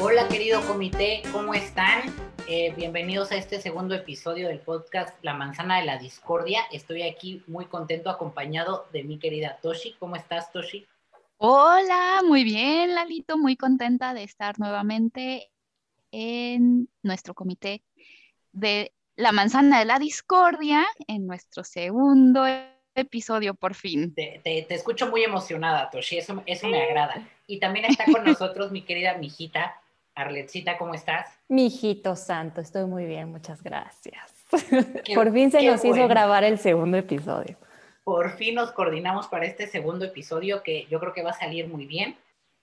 Hola querido comité, ¿cómo están? Eh, bienvenidos a este segundo episodio del podcast La Manzana de la Discordia. Estoy aquí muy contento acompañado de mi querida Toshi. ¿Cómo estás, Toshi? Hola, muy bien, Lalito, muy contenta de estar nuevamente en nuestro comité de La Manzana de la Discordia, en nuestro segundo episodio por fin. Te, te, escucho muy emocionada, Toshi, eso, eso me agrada. Y también está con nosotros mi querida mijita, Arletcita, ¿cómo estás? Mijito santo, estoy muy bien, muchas gracias. por fin se nos hizo grabar el segundo episodio por fin nos coordinamos para este segundo episodio que yo creo que va a salir muy bien.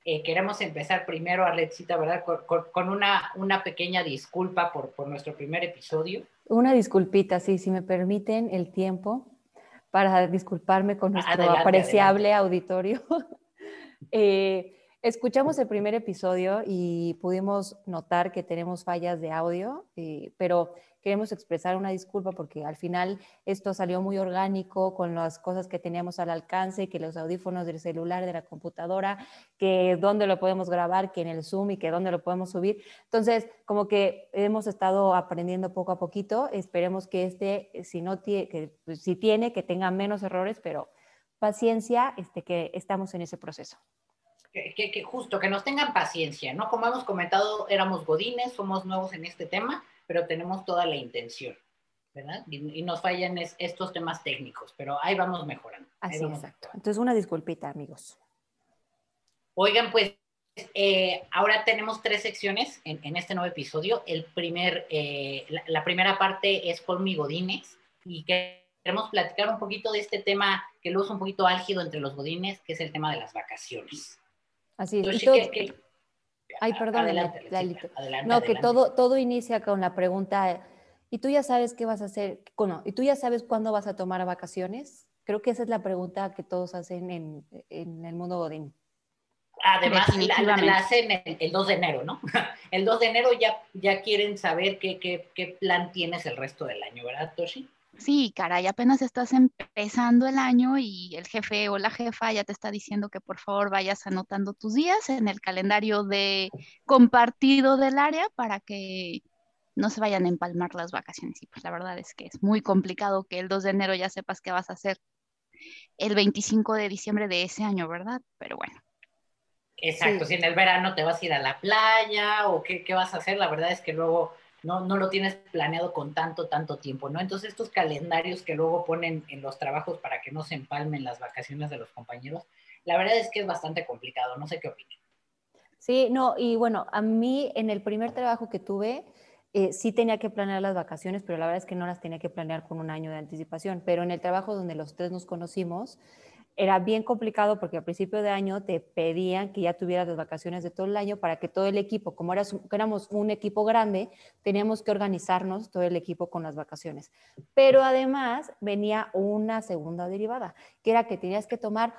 Eh, queremos empezar primero, Arletcita, ¿verdad? Con, una, una pequeña disculpa por, por nuestro primer episodio. Una disculpita, sí, si me permiten el tiempo para disculparme con nuestro apreciable auditorio. eh, escuchamos el primer episodio y pudimos notar que tenemos fallas de audio, eh, pero queremos expresar una disculpa porque al final esto salió muy orgánico con las cosas que teníamos al alcance, que los audífonos del celular, de la computadora, que dónde lo podemos grabar, que en el Zoom y que dónde lo podemos subir. Entonces, como que hemos estado aprendiendo poco a poquito. Esperemos que este, si no tiene, que, pues, si tiene, que tenga menos errores, pero paciencia, este, que estamos en ese proceso. Que, que, justo, que nos tengan paciencia, ¿no? Como hemos comentado, éramos godines, somos nuevos en este tema pero tenemos toda la intención, ¿verdad? Y, nos fallan estos temas técnicos, pero ahí vamos mejorando. Así, exacto. Entonces, una disculpita, amigos. Oigan, pues eh, ahora tenemos tres secciones en, este nuevo episodio. El primer, eh, la, primera parte es con Godines y queremos platicar un poquito de este tema que luego es un poquito álgido entre los Godines, que es el tema de las vacaciones. Así es. Ay, perdón, adelante, no, que todo, todo inicia con la pregunta, ¿y tú ya sabes qué vas a hacer? Bueno, ¿y tú ya sabes cuándo vas a tomar vacaciones? Creo que esa es la pregunta que todos hacen en, en el mundo Godín. Además, la, hacen el, el, 2 de enero, ¿no? El 2 de enero ya, ya quieren saber qué, qué, qué plan tienes el resto del año, ¿verdad, Toshi? Sí, caray, apenas estás empezando el año y el jefe o la jefa ya te está diciendo que por favor vayas anotando tus días en el calendario de compartido del área para que no se vayan a empalmar las vacaciones. Y pues la verdad es que es muy complicado que el 2 de enero ya sepas qué vas a hacer el 25 de diciembre de ese año, ¿verdad? Pero bueno. Exacto, si en el verano te vas a ir a la playa o qué, qué vas a hacer, la verdad es que luego no, no lo tienes planeado con tanto, tanto tiempo, ¿no? Entonces estos calendarios que luego ponen en los trabajos para que no se empalmen las vacaciones de los compañeros, la verdad es que es bastante complicado, no sé qué opinan. Sí, no, y bueno, a mí en el primer trabajo que tuve, eh, sí tenía que planear las vacaciones, pero la verdad es que no las tenía que planear con un año de anticipación. Pero en el trabajo donde los tres nos conocimos, era bien complicado porque al principio de año te pedían que ya tuvieras las vacaciones de todo el año para que todo el equipo, como éramos un equipo grande, teníamos que organizarnos todo el equipo con las vacaciones. Pero además venía una segunda derivada, que era que tenías que tomar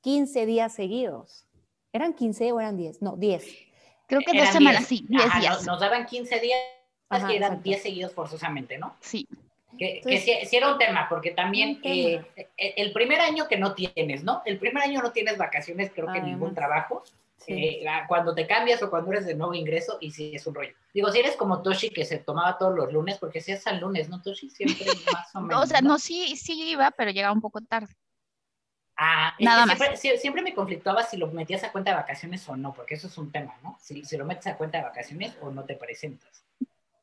15 días seguidos. ¿Eran 15 o eran 10? No, 10. Creo que dos semanas, sí, 10 días. Nos, daban 15 días, que eran 10 seguidos forzosamente, ¿no? Sí. Que, sí, era un tema, porque también eh, e, el primer año que no tienes, ¿no? El primer año no tienes vacaciones, creo que ningún trabajo. Eh, cuando te cambias o cuando eres de nuevo ingreso, y sí es un rollo. Digo, si eres como Toshi que se tomaba todos los lunes, porque si es al lunes, ¿no, Toshi? Siempre más o menos. o sea, no, sí, sí iba, pero llegaba un poco tarde. Ah, Nada más. Siempre, siempre, me conflictuaba si lo metías a cuenta de vacaciones o no, porque eso es un tema, ¿no? Si, si lo metes a cuenta de vacaciones o no te presentas.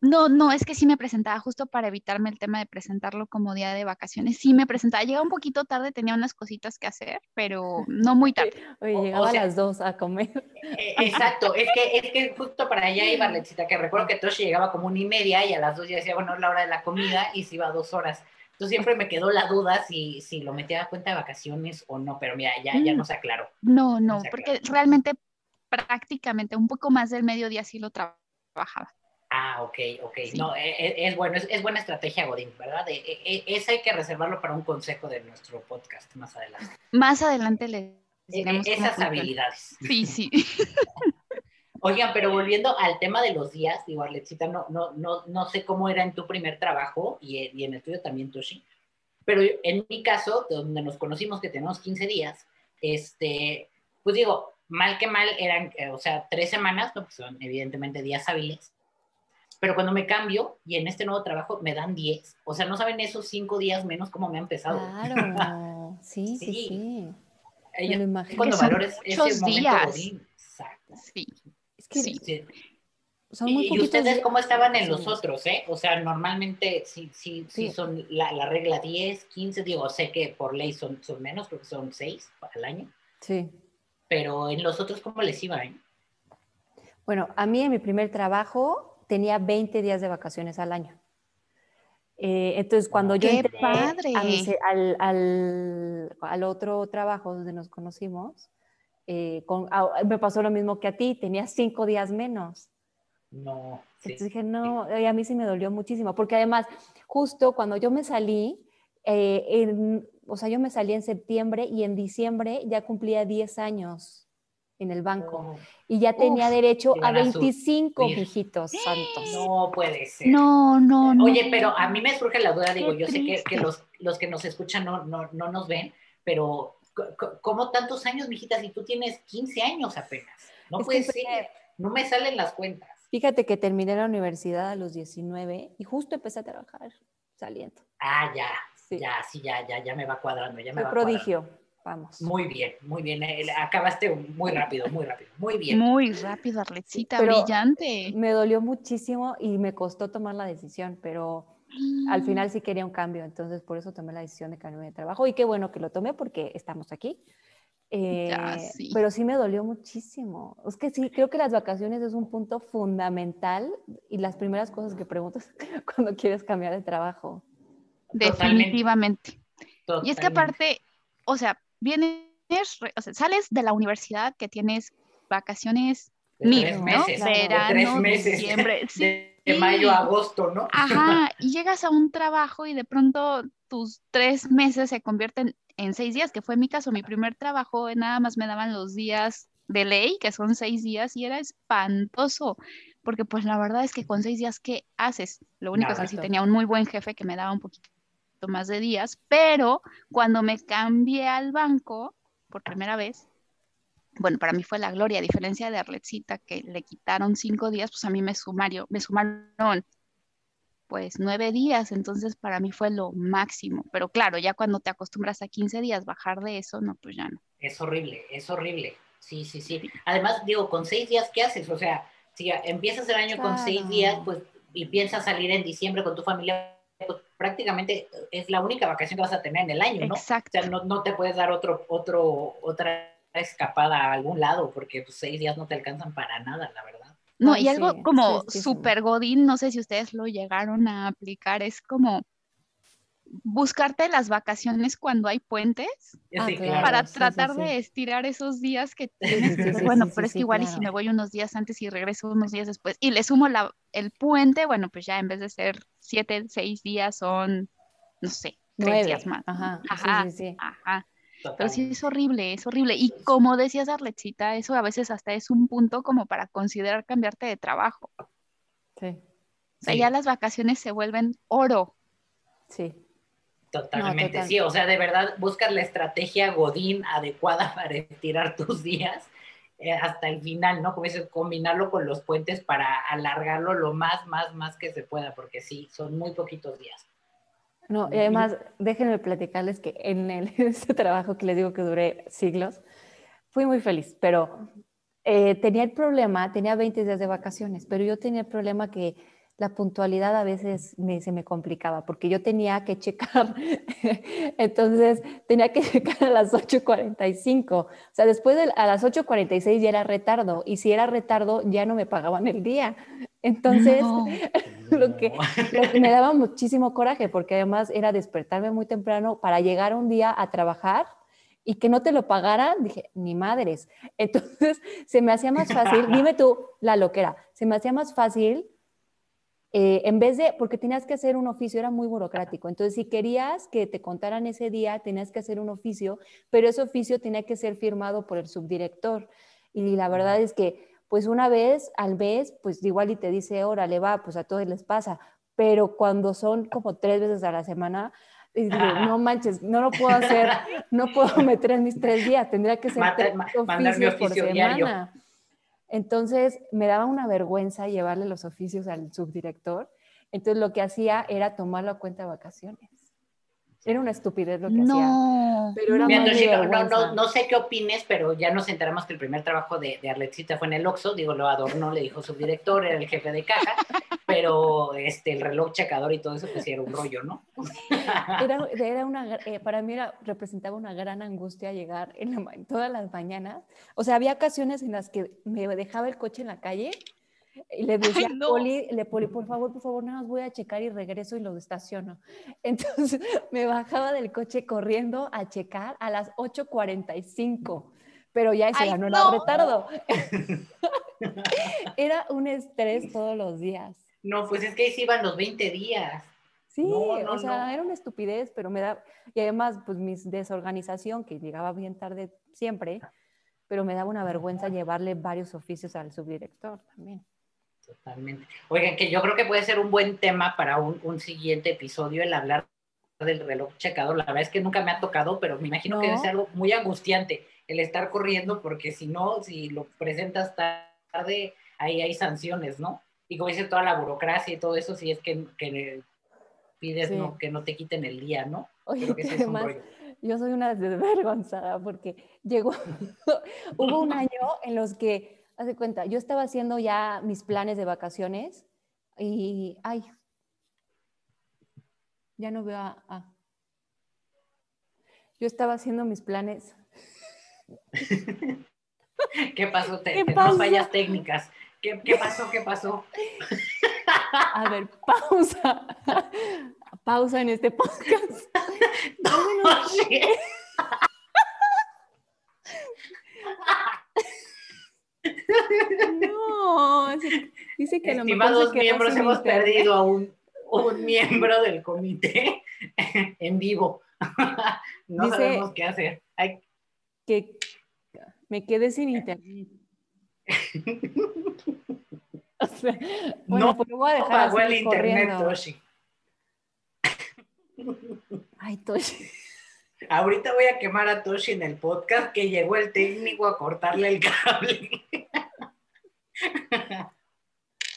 No, no, es que sí me presentaba justo para evitarme el tema de presentarlo como día de vacaciones. Sí me presentaba, llegaba un poquito tarde, tenía unas cositas que hacer, pero no muy tarde. Oye, llegaba a las dos a comer. Eh, exacto, es que, es que justo para allá iba Lechita, que recuerdo que Toshi llegaba como una y media y a las dos ya decía, bueno, es la hora de la comida y se iba dos horas. Entonces siempre me quedó la duda si, si lo metía a cuenta de vacaciones o no, pero mira, ya, ya mm. no se aclaró. No, no, porque realmente prácticamente un poco más del mediodía sí lo trabajaba. Ah, ok, ok. No, e, e, es, bueno, es, buena estrategia, Godín, ¿verdad? E, ese hay que reservarlo para un consejo de nuestro podcast más adelante. Más adelante le diremos Esas habilidades. Sí, sí. Oigan, pero volviendo al tema de los días, digo, Arlexita, no, no, no, no sé cómo era en tu primer trabajo y, y en el tuyo también, Toshi, pero en mi caso, donde nos conocimos que tenemos 15 días, este, pues digo, mal que mal eran, eh, o sea, tres semanas, ¿no? Pues son evidentemente días hábiles, pero cuando me cambio y en este nuevo trabajo me dan 10, o sea, no saben esos cinco días menos cómo me han pesado. Claro, sí, sí, sí. sí. Cuando valores ese momento días. Exacto. Sí. Es que sí. Son muy y, ustedes cómo estaban en los otros, ¿eh? O sea, normalmente sí, sí, sí, son la, la, regla 10, 15, digo, sé que por ley son, son menos, porque son 6 al año. Sí. Pero en los otros, ¿cómo les iba? Eh? Bueno, a mí en mi primer trabajo tenía 20 días de vacaciones al año. Eh, entonces, cuando yo entré al, al, al, otro trabajo donde nos conocimos, eh, con, me pasó lo mismo que a ti, tenía cinco días menos. No. Entonces dije, no, y a mí sí me dolió muchísimo, porque además, justo cuando yo me salí, eh, o sea, yo me salí en septiembre y en diciembre ya cumplía 10 años en el banco oh. y ya tenía derecho a 25 hijitos santos. No puede ser. No, no, no. Oye, pero a mí me surge la duda, digo, yo sé que, que, los, los que nos escuchan no, no, no nos ven, pero ¿cómo tantos años, mijita, si tú tienes 15 años apenas? No puede ser, no me salen las cuentas. Fíjate que terminé la universidad a los 19 y justo empecé a trabajar saliendo. Ah, ya, ya, sí, ya, ya, ya me va cuadrando, ya me va prodigio. Vamos. Muy bien, muy bien. Eh, acabaste muy rápido, muy rápido. Muy bien. Muy rápido, Arlecita, brillante. Me dolió muchísimo y me costó tomar la decisión, pero al mm. final sí quería un cambio, entonces por eso tomé la decisión de cambiarme de trabajo y qué bueno que lo tomé porque estamos aquí eh, pero sí me dolió muchísimo. Es que sí, creo que las vacaciones es un punto fundamental y las primeras cosas que preguntas cuando quieres cambiar de trabajo. Definitivamente. Y es que aparte, o sea, vienes, o sea, sales de la universidad que tienes vacaciones mil, ¿no? Verano, diciembre, de mayo a agosto, ¿no? Ajá, y llegas a un trabajo y de pronto tus tres meses se convierten en seis días, que fue mi caso, mi primer trabajo, nada más me daban los días de ley, que son seis días, y era espantoso, porque pues la verdad es que con seis días, ¿qué haces? Lo único es que sí tenía un muy buen jefe que me daba un poquito más de días, pero cuando me cambié al banco por primera vez, bueno, para mí fue la gloria, a diferencia de Arletcita, que le quitaron cinco días, pues a mí me, sumario, me sumaron pues nueve días, entonces para mí fue lo máximo. Pero claro, ya cuando te acostumbras a 15 días, bajar de eso, no, pues ya no. Es horrible, es horrible. Sí, sí, sí. Además, digo, con seis días, ¿qué haces? O sea, si empiezas el año con seis días, pues, y piensas salir en diciembre con tu familia, pues prácticamente es la única vacación que vas a tener en el año, ¿no? Exacto. O sea, no, no te puedes dar otro, otro, otra escapada a algún lado, porque pues, seis días no te alcanzan para nada, la verdad. No, y algo como super godín, no sé si ustedes lo llegaron a aplicar, es como buscarte las vacaciones cuando hay puentes ah, para tratar de estirar esos días que tienes. bueno, pero es que igual y si me voy unos días antes y regreso unos días después y le sumo la, el puente, bueno, pues ya en vez de ser siete, seis días son, no sé, tres días más. Ajá, ajá, ajá. Pero sí es horrible, es horrible. Y como decías, Arlechita, eso a veces hasta es un punto como para considerar cambiarte de trabajo. Sí. O sea, ya las vacaciones se vuelven oro. Sí. Totalmente, sí. O sea, de verdad, buscas la estrategia Godín adecuada para estirar tus días eh, hasta el final, ¿no? Como dices, combinarlo con los puentes para alargarlo lo más, más, más que se pueda, porque sí, son muy poquitos días. No, y además, déjenme platicarles que en el, este trabajo que les digo que duré siglos, fui muy feliz, pero eh, tenía el problema, tenía 20 días de vacaciones, pero yo tenía el problema que la puntualidad a veces me, se me complicaba porque yo tenía que checar, entonces tenía que checar a las 8.45, o sea, después de a las 8.46 ya era retardo y si era retardo ya no me pagaban el día. Entonces, lo, que, me daba muchísimo coraje porque además era despertarme muy temprano para llegar un día a trabajar y que no te lo pagaran, dije, ni madres. Entonces, se me hacía más fácil, dime tú la loquera, se me hacía más fácil eh, en vez de, porque tenías que hacer un oficio, era muy burocrático. Entonces, si querías que te contaran ese día, tenías que hacer un oficio, pero ese oficio tenía que ser firmado por el subdirector. Y la verdad es que pues una vez al mes, pues igual y te dice, órale, va, pues a todos les pasa, pero cuando son como tres veces a la semana, digo, no manches, no lo puedo hacer, no puedo meter en mis tres días, tendría que ser tres oficios por semana. Entonces me daba una vergüenza llevarle los oficios al subdirector. Entonces lo que hacía era tomarlo a cuenta de vacaciones. Era una estupidez lo que hacía. Pero era no, no, no, sé qué opines, pero ya nos enteramos que el primer trabajo de, de Arletcita fue en el Oxxo. Digo, lo adornó, le dijo subdirector, era el jefe de caja, pero este, el reloj checador y todo eso, pues era un rollo, ¿no? Era, era una, eh, para mí era, representaba una gran angustia llegar en, en todas las mañanas. O sea, había ocasiones en las que me dejaba el coche en la calle y le decía, Poli, le, Poli, por favor, por favor, nada más voy a checar y regreso y lo estaciono. Entonces me bajaba del coche corriendo a checar a las 8.45, pero ya se ganó el retardo. Era un estrés todos los días. No, pues es que ahí se iban los 20 días. Sí, o sea, era una estupidez, pero me da, y además, pues mi desorganización, que llegaba bien tarde siempre, pero me daba una vergüenza llevarle varios oficios al subdirector también. Totalmente. Oigan, que yo creo que puede ser un buen tema para un, siguiente episodio el hablar del reloj checador. La verdad es que nunca me ha tocado, pero me imagino que debe ser algo muy angustiante el estar corriendo, porque si no, si lo presentas tarde, ahí hay sanciones, ¿no? Y como dice toda la burocracia y todo eso, si es que, pides no, que no te quiten el día, ¿no? Oye, que además, yo soy una desvergonzada porque llegó, hubo un año en los que haz de cuenta, yo estaba haciendo ya mis planes de vacaciones y, ay, ya no veo a... Yo estaba haciendo mis planes. ¿Qué pasó? Te, ¿Qué pasó? fallas técnicas. ¿Qué, ¿Qué, pasó? ¿Qué pasó? A ver, pausa. Pausa en este podcast. No, sí. No, dice que Estimados miembros, hemos perdido a un, un, miembro del comité en vivo. no sabemos qué hacer. Que me quedé sin internet. bueno, no pues voy a dejar pagó el internet, Toshi. Ay, Toshi. Ahorita voy a quemar a Toshi en el podcast que llegó el técnico a cortarle el cable.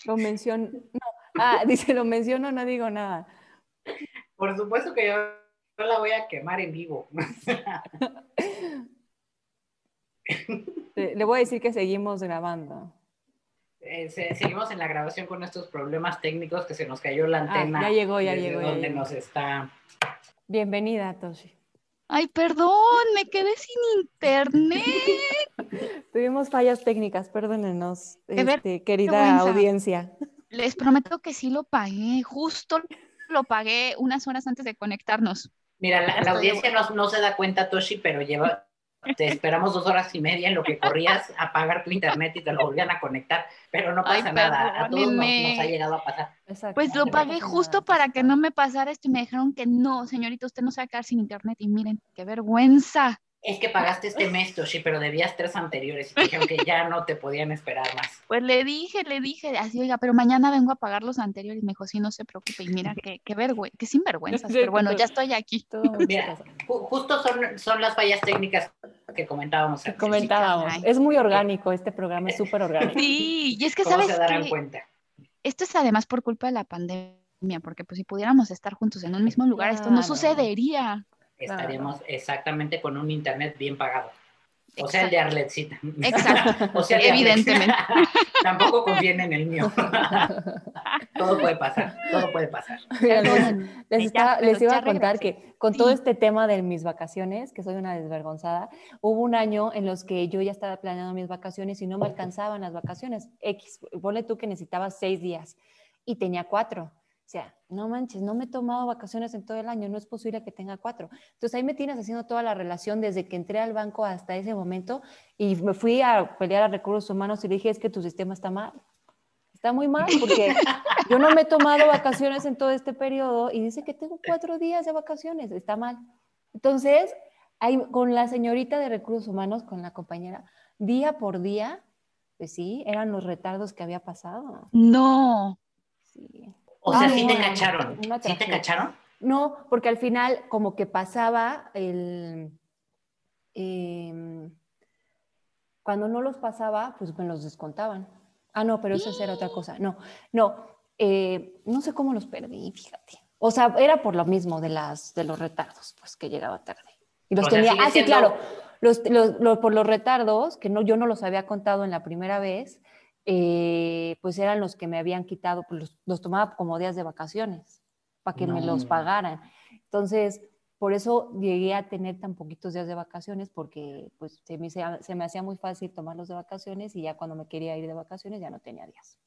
Lo menciono. No. Ah, dice, lo menciono, no digo nada. Por supuesto que yo, la voy a quemar en vivo. Le voy a decir que seguimos grabando. Eh, seguimos en la grabación con estos problemas técnicos que se nos cayó la ah, antena. ya llegó, ya llegó. Donde nos está. Bienvenida, Toshi. Ay, perdón, me quedé sin internet. Tuvimos fallas técnicas, perdónenos, este, querida audiencia. Les prometo que sí lo pagué, justo lo pagué unas horas antes de conectarnos. Mira, la, audiencia no, no, se da cuenta, Toshi, pero lleva te esperamos dos horas y media en lo que corrías a pagar tu internet y te lo volvían a conectar, pero no pasa nada, a todos nos, ha llegado a pasar. Pues lo pagué justo para que no me pasara esto y me dijeron que no, señorita, usted no se va a quedar sin internet. Y miren, qué vergüenza es que pagaste este mes, Toshi, pero debías tres anteriores y dijeron que ya no te podían esperar más. Pues le dije, le dije, así, oiga, pero mañana vengo a pagar los anteriores. Me dijo, sí, no se preocupe. Y mira, qué, qué vergüenza, qué sinvergüenza. Pero bueno, ya estoy aquí. Mira, justo son, son las fallas técnicas que comentábamos. Que comentábamos. Es muy orgánico, este programa es súper orgánico. Sí, y es que, ¿sabes se darán cuenta? Esto es además por culpa de la pandemia, porque pues si pudiéramos estar juntos en un mismo lugar, esto no sucedería estaríamos exactamente con un internet bien pagado. O sea, el de Arletcita. Exacto. o sea, evidentemente. Tampoco conviene en el mío. todo puede pasar, todo puede pasar. les, iba a contar que con todo este tema de mis vacaciones, que soy una desvergonzada, hubo un año en los que yo ya estaba planeando mis vacaciones y no me alcanzaban las vacaciones. X, ponle tú que necesitaba seis días y tenía cuatro. O sea, no manches, no me he tomado vacaciones en todo el año, no es posible que tenga cuatro. Entonces ahí me tienes haciendo toda la relación desde que entré al banco hasta ese momento y me fui a pelear a recursos humanos y le dije, es que tu sistema está mal. Está muy mal porque yo no me he tomado vacaciones en todo este periodo y dice que tengo cuatro días de vacaciones, está mal. Entonces, ahí, con la señorita de recursos humanos, con la compañera, día por día Pues sí, eran los retardos que había pasado. No. Sí. O sea, sí te cacharon. ¿Sí te cacharon? No, porque al final como que pasaba el... Em, cuando no los pasaba, pues me los descontaban. Ah, no, pero eso era otra cosa. No, no, eh, no sé cómo los perdí, fíjate. O sea, era por lo mismo de, las, de los retardos, pues que llegaba tarde. Y los tenía, ah, sí, claro, los, por los retardos, que no, yo no los había contado en la primera vez, eh, pues eran los que me habían quitado, pues los, tomaba como días de vacaciones, para que me los pagaran. Entonces, por eso llegué a tener tan poquitos días de vacaciones, porque pues se me, se me hacía muy fácil tomarlos de vacaciones y ya cuando me quería ir de vacaciones ya no tenía días.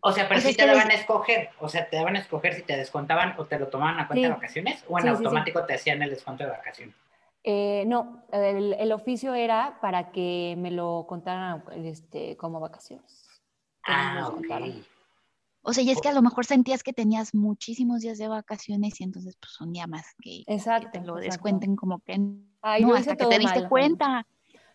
O sea, pero si te daban a escoger, o sea, te daban a escoger si te descontaban o te lo tomaban a cuenta de vacaciones o en automático te hacían el descuento de vacaciones. Eh, no, el, oficio era para que me lo contaran este, como vacaciones. Ah, ok. O sea, y es que a lo mejor sentías que tenías muchísimos días de vacaciones y entonces pues un día más que, te lo descuenten como que no, hasta que te diste cuenta.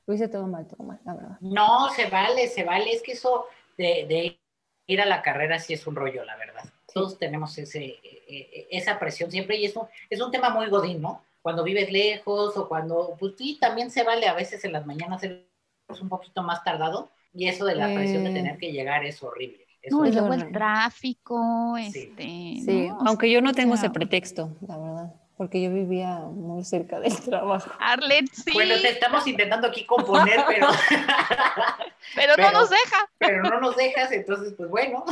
Lo hice todo mal, todo mal, la verdad. No, se vale, se vale. Es que eso de, de ir a la carrera sí es un rollo, la verdad. Todos tenemos ese, e, e, esa presión siempre y eso es un tema muy godín, ¿no? Cuando vives lejos o cuando, pues sí, también se vale a veces en las mañanas es un poquito más tardado y eso de la presión de tener que llegar es horrible. no, y luego el tráfico, este. Sí, aunque yo no tengo ese pretexto, la verdad porque yo vivía muy cerca del trabajo. Arlet, sí. Bueno, te estamos intentando aquí componer, pero... pero, no nos deja. Pero no nos dejas, entonces, pues bueno.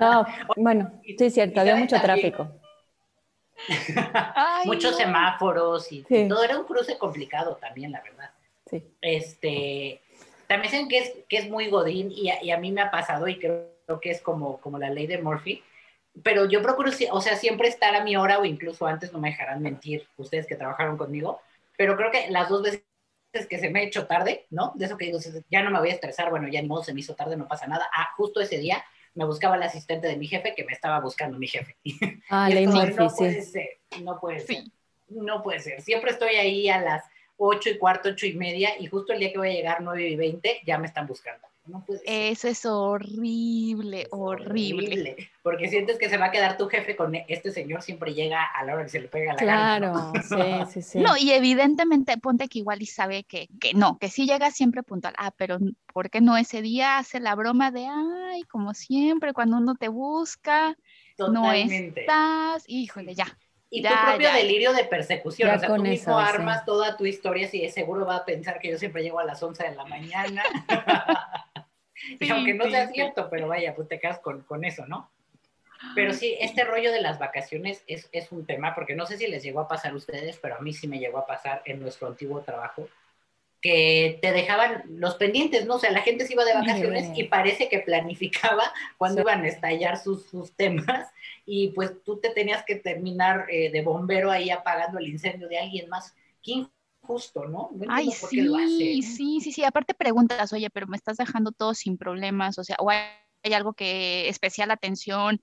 no, bueno, sí es cierto, había mucho tráfico. Muchos semáforos y, todo era un cruce complicado también, la verdad. Sí. Este, también saben que es, que es muy godín y a, y a mí me ha pasado y creo, creo que es como, como la ley de Murphy, pero yo procuro, o sea, siempre estar a mi hora o incluso antes, no me dejarán mentir ustedes que trabajaron conmigo, pero creo que las dos veces que se me ha hecho tarde, ¿no? De eso que digo, ya no me voy a estresar, bueno, ya ni modo, se me hizo tarde, no pasa nada. Ah, justo ese día me buscaba el asistente de mi jefe que me estaba buscando mi jefe. Ah, la no puede ser, no puede ser, no puede ser. Siempre estoy ahí a las ocho y cuarto, ocho y media, y justo el día que voy a llegar nueve y veinte, ya me están buscando. Eso es horrible, horrible, Porque sientes que se va a quedar tu jefe con este señor, siempre llega a la hora que se le pega la Claro, sí, sí, sí. No, y evidentemente ponte que igual y sabe que, que no, que sí llega siempre puntual. Ah, pero ¿por qué no ese día hace la broma de, ay, como siempre, cuando uno te busca, no estás, híjole, ya. Y tu propio delirio de persecución, o sea, tú mismo armas toda tu historia, si seguro va a pensar que yo siempre llego a las 11 de la mañana. y aunque no sea cierto, pero vaya, pues te quedas con, con, eso, ¿no? Pero sí, este rollo de las vacaciones es, es, un tema, porque no sé si les llegó a pasar a ustedes, pero a mí sí me llegó a pasar en nuestro antiguo trabajo, que te dejaban los pendientes, ¿no? O sea, la gente se iba de vacaciones y parece que planificaba cuándo iban a estallar sus, sus, temas y pues tú te tenías que terminar eh, de bombero ahí apagando el incendio de alguien más. ¿Quién justo, ¿no? Ay, sí, sí, sí, sí. Aparte preguntas, oye, pero me estás dejando todo sin problemas, o sea, o hay, algo que especial atención,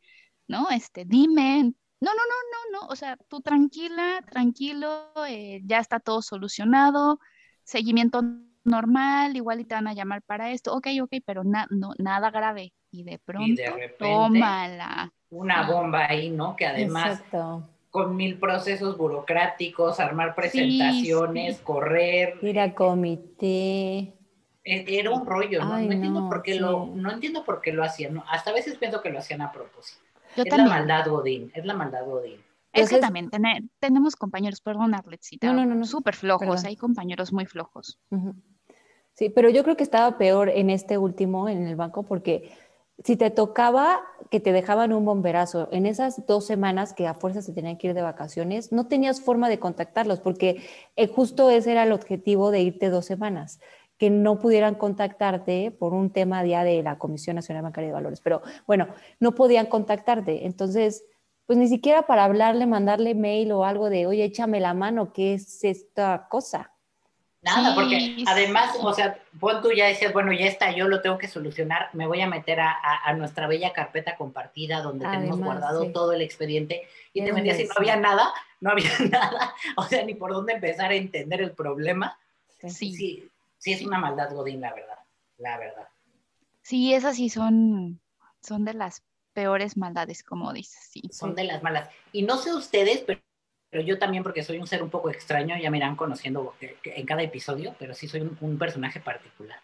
¿no? Este, dime. No, no, no, no, no. O sea, tú tranquila, tranquilo, eh, ya está todo solucionado, seguimiento normal, igual y te van a llamar para esto, ok, ok, pero no, nada grave. Y de pronto, tómala. Una bomba ahí, ¿no? Que además Exacto con mil procesos burocráticos, armar presentaciones, correr. Ir a comité. E, era un rollo, ¿no? no, entiendo por qué lo, no entiendo por qué lo hacían, hasta a veces pienso que lo hacían a propósito. es la maldad Godín, es la maldad Godín. Es que también tenemos compañeros, perdón, Arletcita, no, no, no, no, súper flojos, hay compañeros muy flojos. Sí, pero yo creo que estaba peor en este último, en el banco, porque si te tocaba que te dejaban un bomberazo en esas dos semanas que a fuerza se tenían que ir de vacaciones, no tenías forma de contactarlos porque eh, justo ese era el objetivo de irte dos semanas, que no pudieran contactarte por un tema ya de la Comisión Nacional Bancaria de Valores. Pero bueno, no podían contactarte. Entonces, pues ni siquiera para hablarle, mandarle mail o algo de, oye, échame la mano, ¿qué es esta cosa? Nada, porque además, o sea, vos tú ya decías, bueno, ya está, yo lo tengo que solucionar, me voy a meter a, a, nuestra bella carpeta compartida donde tenemos guardado todo el expediente y te metías y no había nada, no había nada, o sea, ni por dónde empezar a entender el problema. Sí, sí, sí es una maldad, Godín, la verdad, la verdad. Sí, esas sí son, son de las peores maldades, como dices, sí. Son de las malas. Y no sé ustedes, pero, yo también, porque soy un ser un poco extraño, ya me irán conociendo en cada episodio, pero sí soy un, personaje particular.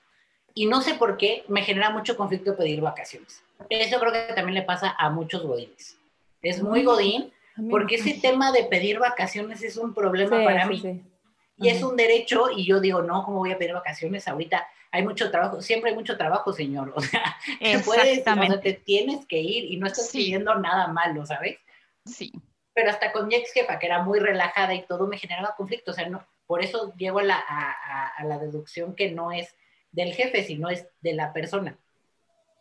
Y no sé por qué me genera mucho conflicto pedir vacaciones. Eso creo que también le pasa a muchos godines. Es muy godín, porque ese tema de pedir vacaciones es un problema para mí. Y es un derecho, y yo digo, no, ¿cómo voy a pedir vacaciones ahorita? hay mucho trabajo, siempre hay mucho trabajo, señor. O sea, te puedes, o te tienes que ir y no estás pidiendo nada malo, ¿sabes? Sí. Pero hasta con mi ex jefa, que era muy relajada y todo, me generaba conflicto. O sea, no, por eso llego a la, deducción que no es del jefe, sino es de la persona.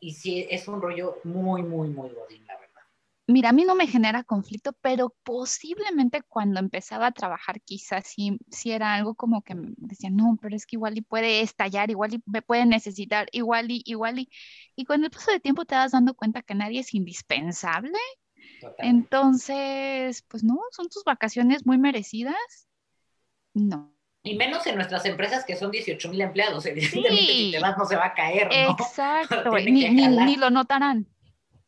Y sí, es un rollo muy, muy, muy godín, la verdad. Mira, a mí no me genera conflicto, pero posiblemente cuando empezaba a trabajar quizás sí, era algo como que me decía, no, pero es que igual y puede estallar, igual y me puede necesitar, igual y, igual y, y con el paso del tiempo te vas dando cuenta que nadie es indispensable. Entonces, pues no, son tus vacaciones muy merecidas. No. Y menos en nuestras empresas que son 18 mil empleados, evidentemente si te vas no se va a caer. ¿no? Exacto, ni, ni lo notarán.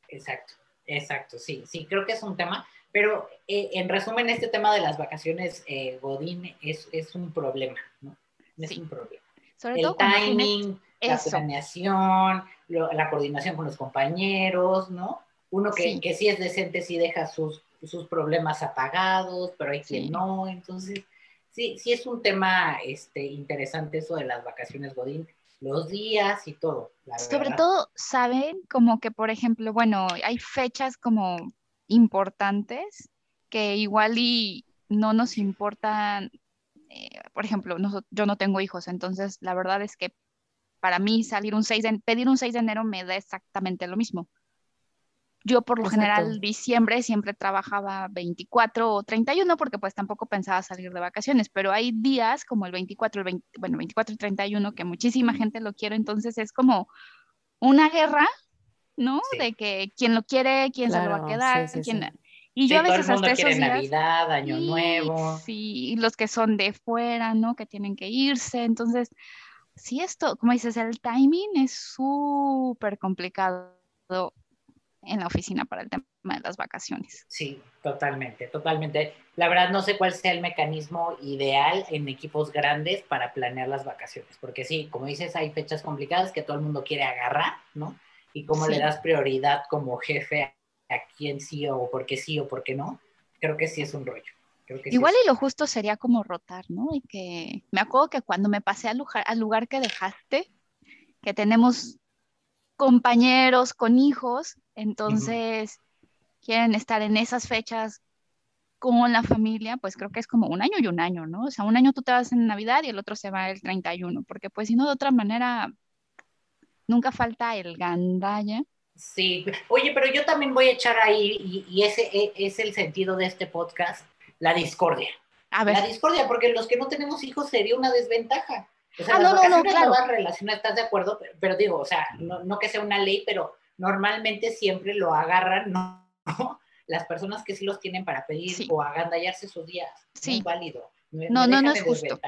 Exacto. Exacto, sí, sí, creo que es un tema, pero eh, en resumen, este tema de las vacaciones, eh, Godín, es, es, un problema, ¿no? Es un problema. el timing, la planeación, la coordinación con los compañeros, ¿no? Uno que sí, que sí es decente, sí deja sus, sus problemas apagados, pero hay quien no, entonces, sí, sí es un tema este, interesante eso de las vacaciones Godín los días y todo. Sobre todo, saben como que, por ejemplo, bueno, hay fechas como importantes que igual y no nos importan, eh, por ejemplo, yo no tengo hijos, entonces la verdad es que para mí salir un 6 de, pedir un 6 de enero me da exactamente lo mismo. Yo por lo general diciembre siempre trabajaba 24 o 31 porque pues tampoco pensaba salir de vacaciones, pero hay días como el 24, el bueno, 24 y 31 que muchísima gente lo quiere, entonces es como una guerra, ¿no? De que quién lo quiere, quién se lo va a quedar, quién... Y yo a veces hasta esos días, Navidad, Año Nuevo. Sí, y los que son de fuera, ¿no? Que tienen que irse, entonces, sí esto, como dices, el timing es súper complicado en la oficina para el tema de las vacaciones. Sí, totalmente, totalmente. La verdad no sé cuál sea el mecanismo ideal en equipos grandes para planear las vacaciones, porque sí, como dices, hay fechas complicadas que todo el mundo quiere agarrar, ¿no? Y cómo le das prioridad como jefe a quién sí o por qué sí o por qué no, creo que sí es un rollo. Igual y lo justo sería como rotar, ¿no? Y que me acuerdo que cuando me pasé al lugar, al lugar que dejaste, que tenemos compañeros con hijos, entonces quieren estar en esas fechas con la familia, pues creo que es como un año y un año, ¿no? O sea, un año tú te vas en Navidad y el otro se va el 31, porque pues si no, de otra manera, nunca falta el gandalla. Sí, oye, pero yo también voy a echar ahí, y, ese e, es el sentido de este podcast, la discordia. A ver. La discordia, porque los que no tenemos hijos sería una desventaja. O sea, ah, no, no, no, claro. relación, ¿estás de acuerdo? Pero, digo, o sea, no, no, que sea una ley, pero normalmente siempre lo agarran, ¿no? Las personas que sí los tienen para pedir o agandallarse sus días. Sí. es válido. no, no, no es justo.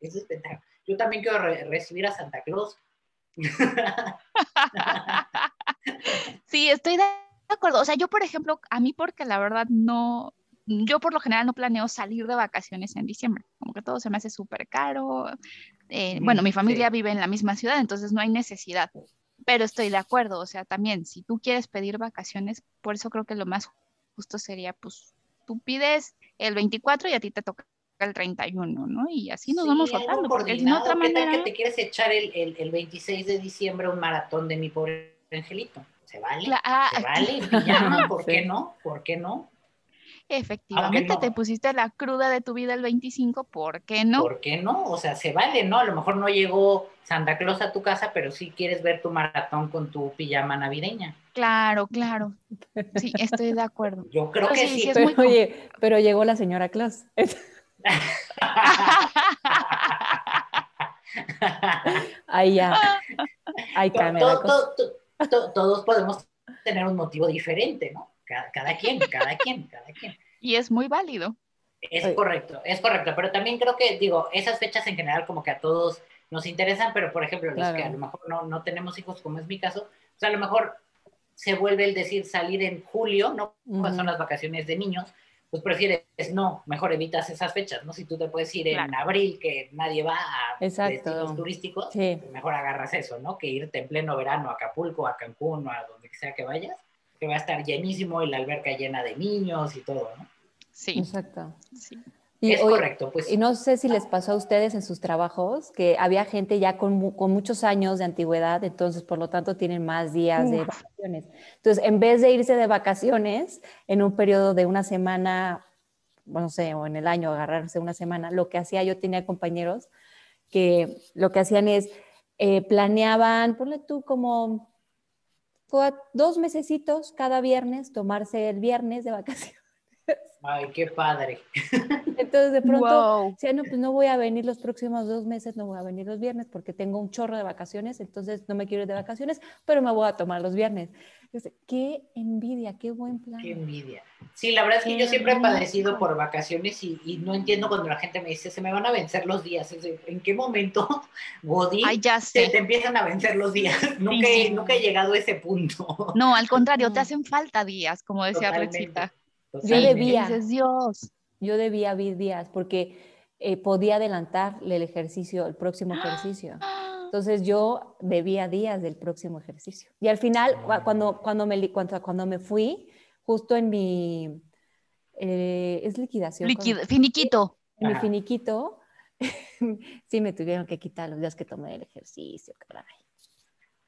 Es desventaja. Yo también quiero recibir a Santa Claus. sí, estoy de acuerdo. O sea, yo, por ejemplo, a mí porque la verdad no, yo por lo general no planeo salir de vacaciones en diciembre, como que todo se me hace súper caro. Eh, bueno, mi familia vive en la misma ciudad, entonces no hay necesidad, pero estoy de acuerdo, o sea, también si tú quieres pedir vacaciones, por eso creo que lo más justo sería, pues, tú pides el 24 y a ti te toca el 31, ¿no? Y así nos vamos rotando, porque si otra manera... que te quieres echar el, el, el, 26 de diciembre un maratón de mi pobre angelito? ¿Se vale? Ah, ¿Se vale? ¿Pijama? ¿Por qué no? ¿Por qué no? Efectivamente, te pusiste la cruda de tu vida el 25, ¿por qué no? ¿Por qué no? O sea, se vale, ¿no? A lo mejor no llegó Santa Claus a tu casa, pero sí quieres ver tu maratón con tu pijama navideña. Claro, claro. Sí, estoy de acuerdo. Yo creo que sí. pero, oye, pero llegó la señora Claus. Ahí ya. Ahí cambia todos podemos tener un motivo diferente, ¿no? Cada, quien, cada quien, cada quien. Y es muy válido. Es correcto, es correcto, pero también creo que, digo, esas fechas en general como que a todos nos interesan, pero por ejemplo, los que a lo mejor no, no tenemos hijos, como es mi caso, pues a lo mejor se vuelve el decir salir en julio, ¿no? Son las vacaciones de niños, pues prefieres, no, mejor evitas esas fechas, ¿no? Si tú te puedes ir en abril, que nadie va a destinos turísticos, pues mejor agarras eso, ¿no? Que irte en pleno verano a Acapulco, a Cancún o a donde sea que vayas, que va a estar llenísimo y la alberca llena de niños y todo, ¿no? Sí. Exacto. Sí. Y es correcto, pues. Y no sé si les pasó a ustedes en sus trabajos que había gente ya con, con muchos años de antigüedad, entonces por lo tanto tienen más días de vacaciones. Entonces, en vez de irse de vacaciones en un periodo de una semana, no sé, o en el año agarrarse una semana, lo que hacía yo tenía compañeros que lo que hacían es eh, planeaban, ponle tú como dos mesecitos cada viernes, tomarse el viernes de vacaciones Ay, qué padre. Entonces de pronto, si no, pues no voy a venir los próximos dos meses, no voy a venir los viernes porque tengo un chorro de vacaciones, entonces no me quiero ir de vacaciones, pero me voy a tomar los viernes. Qué envidia, qué buen plan. Qué envidia. Sí, la verdad es que yo siempre he padecido por vacaciones y, no entiendo cuando la gente me dice, se me van a vencer los días. ¿En qué momento, ya Se te empiezan a vencer los días? nunca, he, llegado a ese punto. No, al contrario, te hacen falta días, como decía Rexita. Yo debía. Dios. Yo debía vivir días porque eh, podía adelantarle el ejercicio, el próximo ejercicio. Entonces yo debía días del próximo ejercicio. Y al final, cuando, cuando, me, cuando, cuando me fui, justo en mi... Eh, es liquidación. finiquito. En mi finiquito, sí me tuvieron que quitar los días que tomé el ejercicio, caray.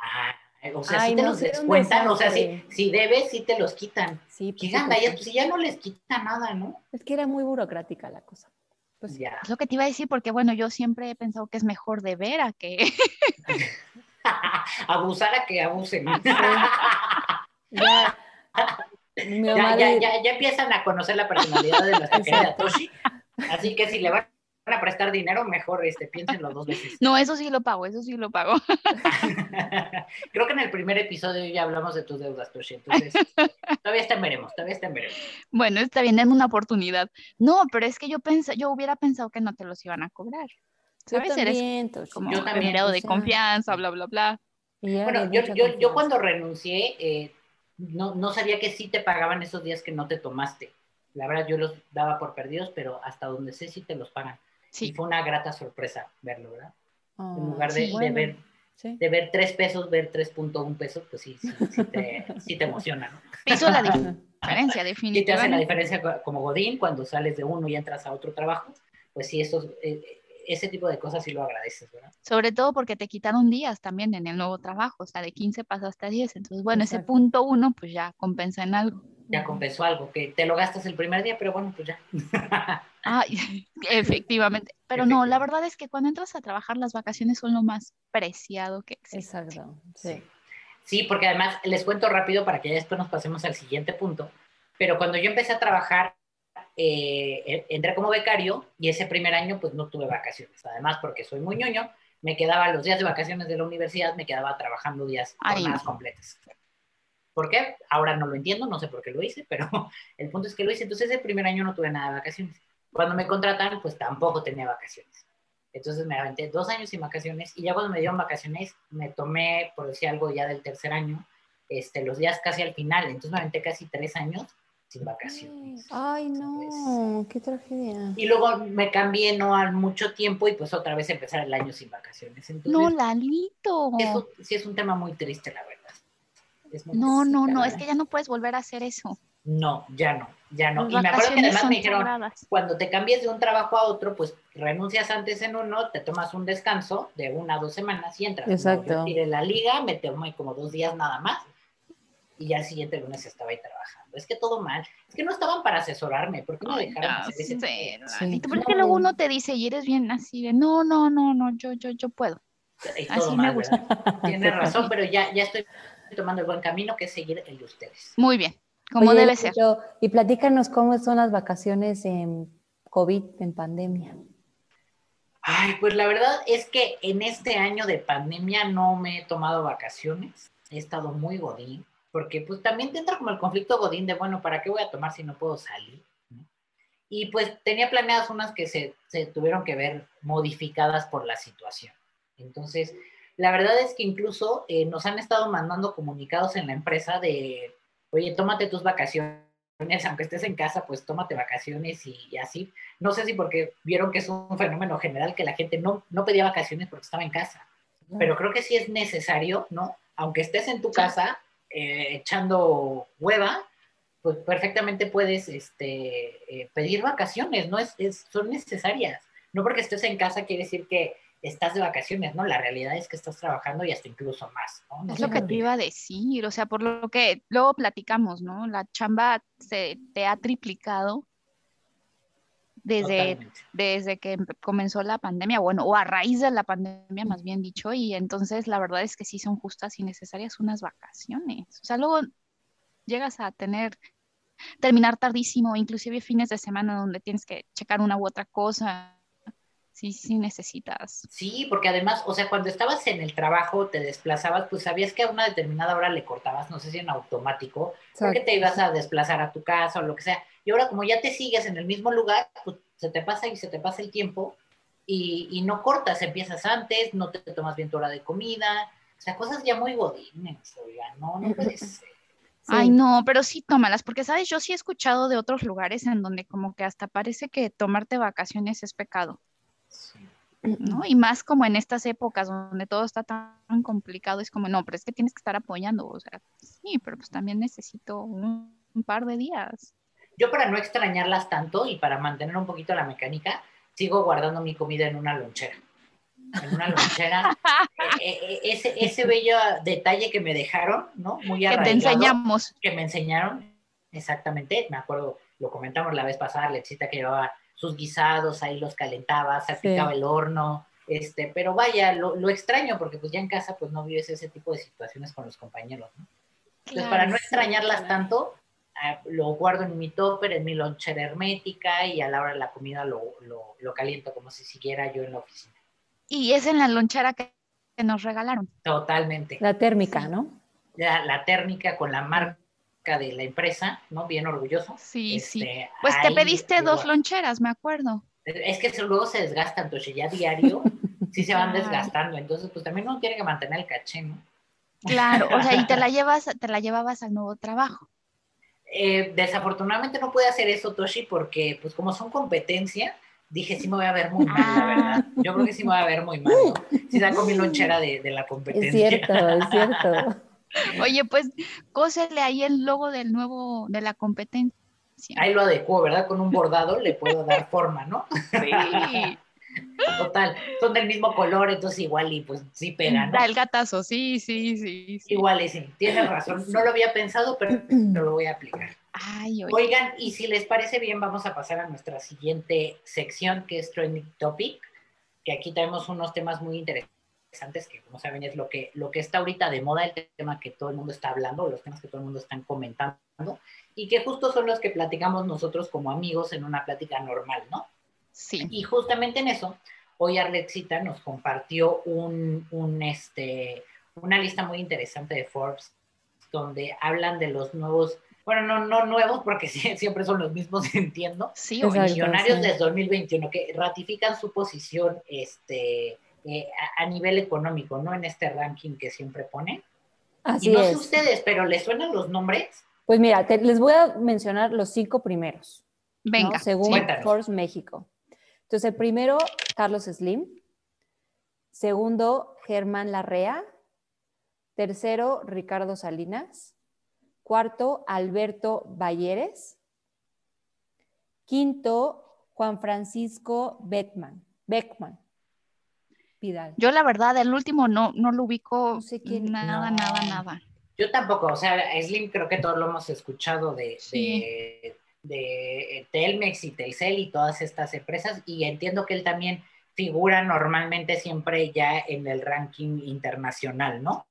Ah, o sea, si te los descuentan, o sea, si, si, debes, sí te los quitan. Sí, pues, ya, pues, si ya no les quita nada, ¿no? Es que era muy burocrática la cosa. Pues ya. Es lo que te iba a decir, porque bueno, yo siempre he pensado que es mejor deber a que. Abusar a que abusen. ya. Ya, ya, ya, ya, empiezan a conocer la personalidad de la querida Toshi. Así que si le van a prestar dinero, mejor este, piénsenlo dos veces. No, eso sí lo pago, eso sí lo pago. Creo que en el primer episodio ya hablamos de tus deudas, Toshi, entonces todavía está veremos, todavía está veremos. Bueno, está bien, denme una oportunidad. No, pero es que yo pensé, yo hubiera pensado que no te los iban a cobrar. ¿Sabes? Yo también, Eres como yo también, de confianza, bla, bla, bla. Bueno, yo, yo, yo, cuando renuncié, eh, no, no sabía que sí te pagaban esos días que no te tomaste. La verdad, yo los daba por perdidos, pero hasta donde sé sí te los pagan. Y fue una grata sorpresa verlo, ¿verdad? en ah, lugar de, ver de ver 3 pesos, ver 3.1 pesos, pues sí, sí, te, sí te emociona, ¿no? Hizo la diferencia, definitivamente. Sí te hace la diferencia como Godín, cuando sales de uno y entras a otro trabajo, pues sí, eso, eh, ese tipo de cosas sí lo agradeces, ¿verdad? Sobre todo porque te quitaron días también en el nuevo trabajo, o sea, de 15 pasaste a 10, entonces, bueno, ese punto uno, pues ya compensa en algo ya compensó algo, que te lo gastas el primer día, pero bueno, pues ya. efectivamente. Pero no, la verdad es que cuando entras a trabajar, las vacaciones son lo más preciado que existe. Exacto, sí. Sí, porque además les cuento rápido para que ya después nos pasemos al siguiente punto. Pero cuando yo empecé a trabajar, eh, entré como becario y ese primer año pues no tuve vacaciones. Además, porque soy muy ñoño, me quedaba los días de vacaciones de la universidad, me quedaba trabajando días jornadas completas. ¿Por qué? Ahora no lo entiendo, no sé por qué lo hice, pero el punto es que lo hice. Entonces, el primer año no tuve nada de vacaciones. Cuando me contratan, pues tampoco tenía vacaciones. Entonces me aventé dos años sin vacaciones y ya cuando me dieron vacaciones, me tomé, por decir algo, ya del tercer año, este, los días casi al final. Entonces me aventé casi tres años sin vacaciones. Ay, no, qué tragedia. Y luego me cambié no al mucho tiempo y pues otra vez empezar el año sin vacaciones. no, Lalito. Eso sí es un tema muy triste, la verdad no, no, no, es que ya no puedes volver a hacer eso. No, ya no, ya no. y me acuerdo que además me dijeron, cuando te cambies de un trabajo a otro, pues renuncias antes en uno, te tomas un descanso de una o dos semanas y entras. Exacto. de la liga, me tomé como dos días nada más y ya el siguiente lunes estaba ahí trabajando. Es que todo mal. Es que no estaban para asesorarme. ¿Por qué no dejaron hacer ese sí, Porque luego uno te dice y eres bien así de, no, no, no, no, yo, yo, yo puedo. así me gusta. Tienes razón, pero ya, ya estoy tomando el buen camino que es seguir el de ustedes. Muy bien, como debe ser. y platícanos cómo son las vacaciones en COVID, en pandemia. Ay, pues la verdad es que en este año de pandemia no me he tomado vacaciones. He estado muy godín, porque pues también te entra como el conflicto godín de, bueno, ¿para qué voy a tomar si no puedo salir? Y pues tenía planeadas unas que se, se tuvieron que ver modificadas por la situación. Entonces, la verdad es que incluso eh, nos han estado mandando comunicados en la empresa de, oye, tómate tus vacaciones, aunque estés en casa, pues tómate vacaciones y, así. No sé si porque vieron que es un fenómeno general que la gente no, no pedía vacaciones porque estaba en casa, pero creo que sí es necesario, ¿no? Aunque estés en tu casa eh, echando hueva, pues perfectamente puedes este, eh, pedir vacaciones, ¿no? Es, son necesarias. No porque estés en casa quiere decir que estás de vacaciones, ¿no? La realidad es que estás trabajando y hasta incluso más, ¿no? es lo que te iba a decir, o sea, por lo que luego platicamos, ¿no? La chamba se te ha triplicado desde, desde que comenzó la pandemia, bueno, o a raíz de la pandemia, más bien dicho, y entonces la verdad es que sí son justas y necesarias unas vacaciones. O sea, luego llegas a tener, terminar tardísimo, inclusive fines de semana donde tienes que checar una u otra cosa, sí, sí necesitas. Sí, porque además, o sea, cuando estabas en el trabajo, te desplazabas, pues sabías que a una determinada hora le cortabas, no sé si en automático, porque te ibas a desplazar a tu casa o lo que sea. Y ahora como ya te sigues en el mismo lugar, pues se te pasa y se te pasa el tiempo y, y no cortas, empiezas antes, no te tomas bien tu hora de comida, o sea, cosas ya muy godines, oigan, no, no puedes... Ay, no, pero sí tómalas, porque sabes, yo sí he escuchado de otros lugares en donde como que hasta parece que tomarte vacaciones es pecado. ¿No? Y más como en estas épocas donde todo está tan complicado, es como, no, pero es que tienes que estar apoyando, o sea, sí, pero pues también necesito un, par de días. Yo para no extrañarlas tanto y para mantener un poquito la mecánica, sigo guardando mi comida en una lonchera. En una lonchera. E, e, e, ese, ese bello detalle que me dejaron, ¿no? Muy arraigado. Que te enseñamos. Que me enseñaron, exactamente. Me acuerdo, lo comentamos la vez pasada, Lexita, que llevaba sus guisados, ahí los calentaba, se aplicaba el horno, este, pero vaya, lo, lo, extraño porque pues ya en casa pues no vives ese tipo de situaciones con los compañeros, ¿no? Entonces para no extrañarlas tanto, ah, lo guardo en mi topper, en mi lonchera hermética y a la hora de la comida lo, lo, lo caliento como si siguiera yo en la oficina. Y es en la lonchera que, nos regalaron. Totalmente. La térmica, ¿no? La, la térmica con la marca de la empresa, ¿no? Bien orgulloso. Sí, sí. Este, pues te pediste dos loncheras, me acuerdo. Es que luego se desgastan, entonces ya diario sí se van desgastando, entonces pues también uno tiene que mantener el caché, ¿no? Claro, o sea, y te la llevas, te la llevabas al nuevo trabajo. Eh, desafortunadamente no pude hacer eso, Toshi, porque pues como son competencia, dije, sí me voy a ver muy mal, la verdad. Ah. Yo creo que sí me voy a ver muy mal, ¿no? Si saco mi lonchera de, de la competencia. Es cierto, es cierto. Oye, pues cósele ahí el logo del nuevo, de la competencia. Ahí lo adecuo, ¿verdad? Con un bordado le puedo dar forma, ¿no? Sí. Total, son del mismo color, entonces igual y pues sí pegan. Da el gatazo, sí, sí, sí, Igual y sí, tienes razón. No lo había pensado, pero no lo voy a aplicar. Ay, Oigan, y si les parece bien, vamos a pasar a nuestra siguiente sección, que es Trending Topic, que aquí tenemos unos temas muy interesantes interesantes, que como saben es lo que, lo que está ahorita de moda, el tema que todo el mundo está hablando, los temas que todo el mundo está comentando, y que justo son los que platicamos nosotros como amigos en una plática normal, ¿no? Sí. Y justamente en eso, hoy Arlexita nos compartió un, un, este, una lista muy interesante de Forbes, donde hablan de los nuevos bueno, no, no nuevos, porque siempre son los mismos, entiendo. Sí, o millonarios desde 2021, que ratifican su posición este, eh, a, nivel económico, ¿no? En este ranking que siempre pone. Así y no sé ustedes, pero ¿les suenan los nombres? Pues mira, les voy a mencionar los cinco primeros. Venga, según Forbes México. Entonces, el primero, Carlos Slim. Segundo, Germán Larrea. Tercero, Ricardo Salinas. Cuarto, Alberto Balleres. Quinto, Juan Francisco Beckman. Beckman. Yo la verdad, el último no, no lo ubico nada, nada, nada. Yo tampoco, o sea, Slim creo que todos lo hemos escuchado de, de, Telmex y Telcel y todas estas empresas y entiendo que él también figura normalmente siempre ya en el ranking internacional, ¿no?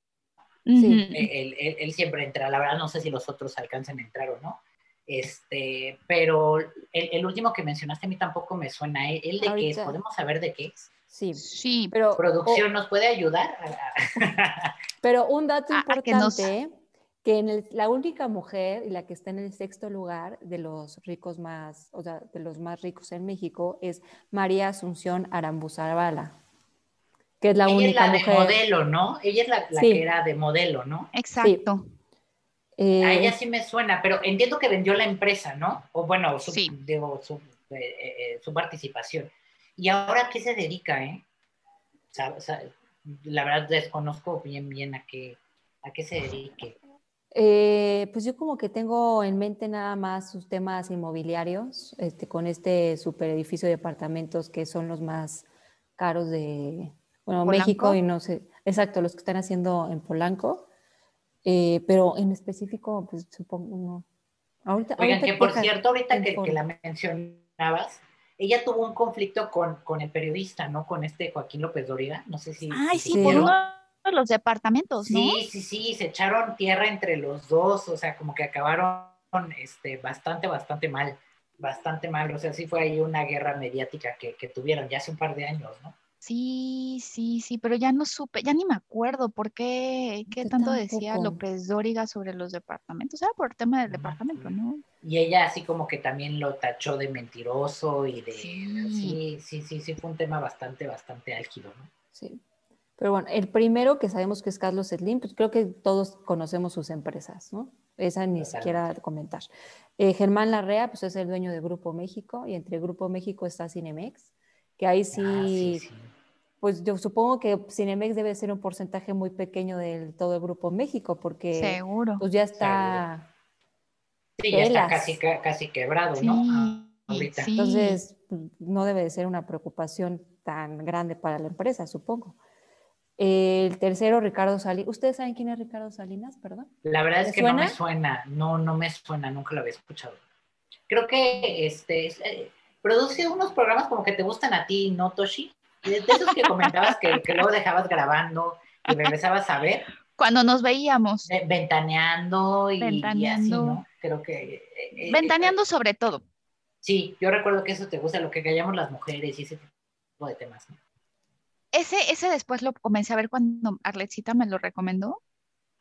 Sí. Él, siempre entra, la verdad no sé si los otros alcancen a entrar o no, este, pero el, último que mencionaste a mí tampoco me suena, ¿eh? ¿el de qué es? ¿Podemos saber de qué es? Sí, sí, pero producción nos puede ayudar. pero un dato importante, que, en la única mujer y la que está en el sexto lugar de los ricos más, o sea, de los más ricos en México es María Asunción Arambuzabala. que es la ella única es la de modelo, ¿no? Ella es la, que era de modelo, ¿no? Exacto. Eh, a ella sí me suena, pero entiendo que vendió la empresa, ¿no? O bueno, su, digo, su, eh, eh, su participación. ¿Y ahora qué se dedica, eh? O sea, la verdad desconozco bien bien a qué, a qué se dedique. pues yo como que tengo en mente nada más sus temas inmobiliarios, este, con este super edificio de apartamentos que son los más caros de, bueno, México y no sé, exacto, los que están haciendo en Polanco, eh, pero en específico, pues supongo, no. Ahorita, Oigan, que por cierto, ahorita que, que, la mencionabas, ella tuvo un conflicto con, con, el periodista, ¿no? Con este Joaquín López Doriga, no sé si... Ay, sí, por uno de los departamentos, ¿no? Sí, sí, sí, se echaron tierra entre los dos, o sea, como que acabaron este, bastante, bastante mal, bastante mal, o sea, sí fue ahí una guerra mediática que, que tuvieron ya hace un par de años, ¿no? Sí, sí, sí, pero ya no supe, ya ni me acuerdo por qué, qué tanto decía López Dóriga sobre los departamentos. Era por el tema del departamento, ¿no? Y ella así como que también lo tachó de mentiroso y de... Sí, sí, sí, sí, fue un tema bastante, bastante álgido, ¿no? Sí. Pero bueno, el primero que sabemos que es Carlos Slim, pues creo que todos conocemos sus empresas, ¿no? Esa ni siquiera comentar. Eh, Germán Larrea, pues es el dueño de Grupo México y entre Grupo México está Cinemex, que ahí sí ah, pues yo supongo que Cinemex debe ser un porcentaje muy pequeño del todo el grupo México, porque Seguro. pues ya está. Sí, ya está casi, casi quebrado, ¿no? Ah, ahorita. Entonces, no debe de ser una preocupación tan grande para la empresa, supongo. El tercero, Ricardo Salinas. ¿Ustedes saben quién es Ricardo Salinas, perdón? La verdad es que no me suena, no, no me suena, nunca lo había escuchado. Creo que este, eh, produce unos programas como que te gustan a ti, ¿no, Toshi? De esos que comentabas que, que luego dejabas grabando y regresabas a ver. Cuando nos veíamos. ventaneando y, ventaneando. ¿no? Creo que... Eh, eh, ventaneando sobre todo. Sí, yo recuerdo que eso te gusta, lo que callamos las mujeres y ese tipo de temas. Ese, ese después lo comencé a ver cuando Arletcita me lo recomendó.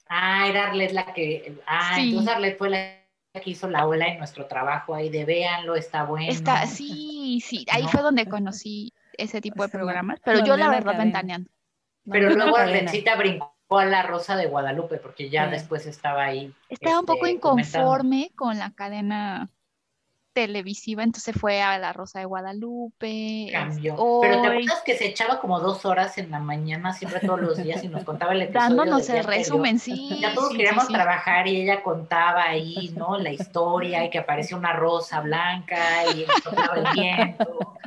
Ah, era Arlet la que... Ah, entonces Arlet fue la que hizo la ola en nuestro trabajo ahí de véanlo, está bueno. Está, sí, sí, ahí fue donde conocí ese tipo de programas, pero yo la verdad ventaneando. Pero luego Arlencita brincó a la Rosa de Guadalupe, porque ya después estaba ahí. Estaba un poco este, inconforme con la cadena televisiva, entonces fue a la Rosa de Guadalupe. Cambió. Pero te acuerdas que se echaba como dos horas en la mañana, siempre todos los días, y nos contaba el episodio. Dándonos el resumen, sí. Ya todos queríamos trabajar y ella contaba ahí, ¿no? La historia y que apareció una rosa blanca y soplaba el viento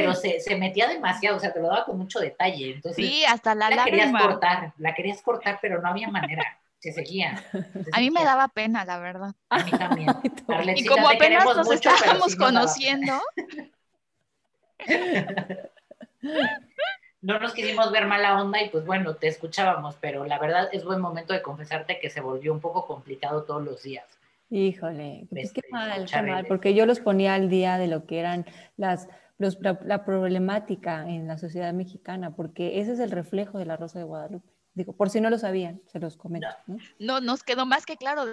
pero se, se, metía demasiado, o sea, te lo daba con mucho detalle. Entonces, sí, hasta la, la querías cortar, la querías cortar, pero no había manera. Se seguía. a mí me daba pena, la verdad. A mí también. y como apenas nos estábamos conociendo. no nos quisimos ver mala onda y pues bueno, te escuchábamos, pero la verdad es buen momento de confesarte que se volvió un poco complicado todos los días. Híjole, pues qué mal, qué mal, porque yo los ponía al día de lo que eran las la, problemática en la sociedad mexicana, porque ese es el reflejo de la Rosa de Guadalupe. Digo, por si no lo sabían, se los comento. No, nos quedó más que claro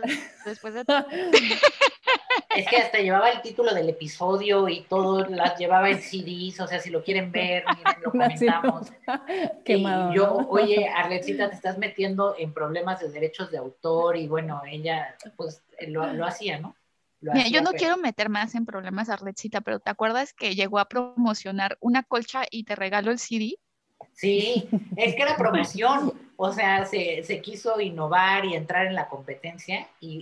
después de Es que hasta llevaba el título del episodio y todo, las llevaba en CDs, o sea, si lo quieren ver, miren, lo comentamos. y yo, oye, Arletcita, te estás metiendo en problemas de derechos de autor y bueno, ella pues lo, lo hacía, ¿no? Mira, yo no quiero meter más en problemas a Redcita, pero ¿te acuerdas que llegó a promocionar una colcha y te regaló el CD? Sí, es que era promoción, o sea, se, quiso innovar y entrar en la competencia y,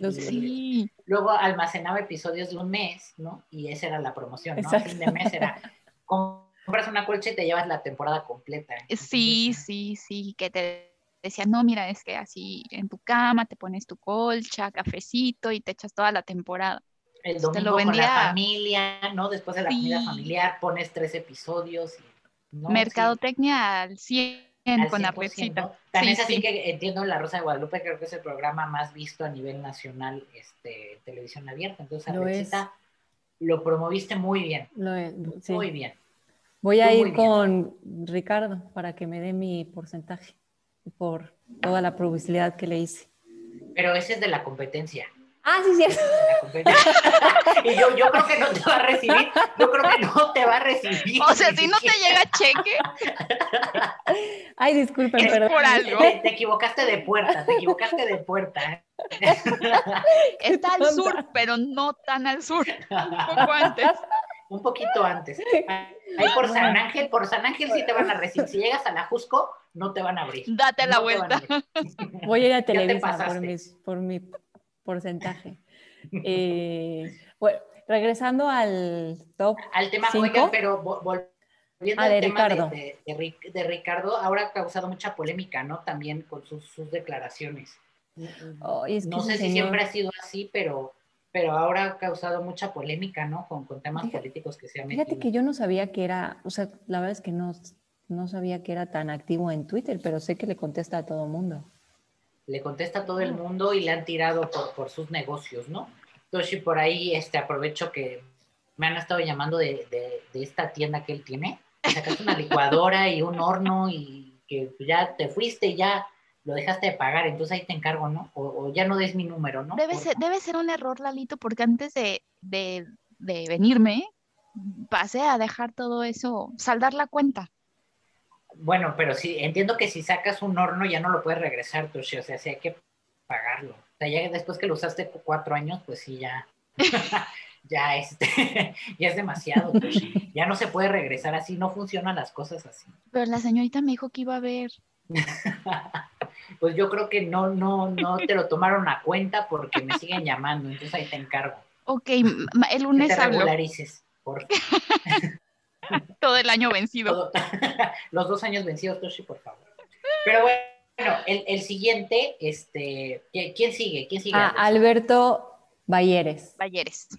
luego almacenaba episodios de un mes, ¿no? Y esa era la promoción, ¿no? A fin de mes era, compras una colcha y te llevas la temporada completa. sí, sí, sí, que te decía, no, mira, es que así en tu cama te pones tu colcha, cafecito y te echas toda la temporada el domingo con la familia, ¿no? Después de la comida familiar pones tres episodios. Mercadotecnia al 100 con la receta. También es así que entiendo La Rosa de Guadalupe, creo que es el programa más visto a nivel nacional, este, televisión abierta. Entonces, la lo promoviste muy bien. Muy bien. Voy a ir con Ricardo para que me dé mi porcentaje por toda la publicidad que le hice. Pero ese es de la competencia. Ah, sí, cierto. y yo, yo creo que no te va a recibir, yo creo que no te va a recibir. O sea, si no te llega cheque. Ay, disculpen, pero. Por algo. Te, equivocaste de puerta, te equivocaste de puerta. Está al sur, pero no tan al sur. Un poco antes. Un poquito antes. Ahí por San Ángel, por San Ángel sí te van a recibir. Si llegas a la Jusco, no te van a abrir. Date la vuelta. Voy a ir a Televisa por, por mi porcentaje. Eh, bueno, regresando al top. Al tema, cinco. pero volviendo ah, al de tema Ricardo. De, Ricardo, ahora ha causado mucha polémica, ¿no? También con sus, declaraciones. no sé si siempre ha sido así, pero, pero ahora ha causado mucha polémica, ¿no? Con, con temas políticos que se han metido. Fíjate que yo no sabía que era, o sea, la verdad es que no, no sabía que era tan activo en Twitter, pero sé que le contesta a todo mundo le contesta a todo el mundo y le han tirado por, sus negocios, ¿no? Entonces, por ahí este, aprovecho que me han estado llamando de, esta tienda que él tiene. Sacaste una licuadora y un horno y que ya te fuiste y ya lo dejaste de pagar, entonces ahí te encargo, ¿no? O, ya no des mi número, ¿no? Debe ser, debe ser un error, Lalito, porque antes de, de venirme, pasé a dejar todo eso, saldar la cuenta. Bueno, pero sí, entiendo que si sacas un horno ya no lo puedes regresar, Toshi, o sea, sí hay que pagarlo. O sea, ya después que lo usaste cuatro años, pues sí, ya, ya, este, ya es demasiado, Toshi. Ya no se puede regresar así, no funcionan las cosas así. Pero la señorita me dijo que iba a ver. pues yo creo que no, no, no te lo tomaron a cuenta porque me siguen llamando, entonces ahí te encargo. Ok, el lunes que te regularices, por Todo el año vencido. los dos años vencidos, Toshi, por favor. Pero bueno, el, siguiente, este, ¿quién sigue? ¿Quién sigue? Ah, Alberto Balleres. Balleres.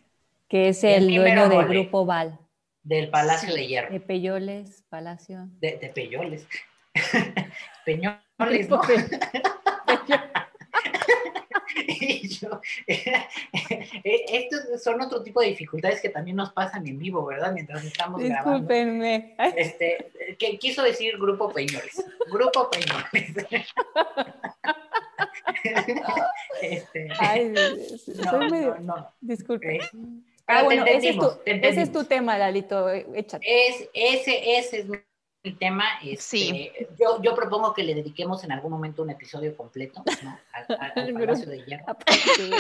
Que es el, dueño del grupo Val. Del Palacio de Hierro. De Peyoles, Palacio. De, de Peyoles. Peñoles, ¿no? estos son otro tipo de dificultades que también nos pasan en vivo, ¿verdad? Mientras estamos Discúlpenme. grabando. Este, ¿qué quiso decir Grupo Peñoles. Grupo Peñoles. este, Ay, soy medio... Disculpe. ah, bueno, ese es, tu, ese es, tu, tema, Lalito, échate. Es, ese, ese es el tema. Este, yo, yo, propongo que le dediquemos en algún momento un episodio completo ¿no? al, Palacio de Hierro.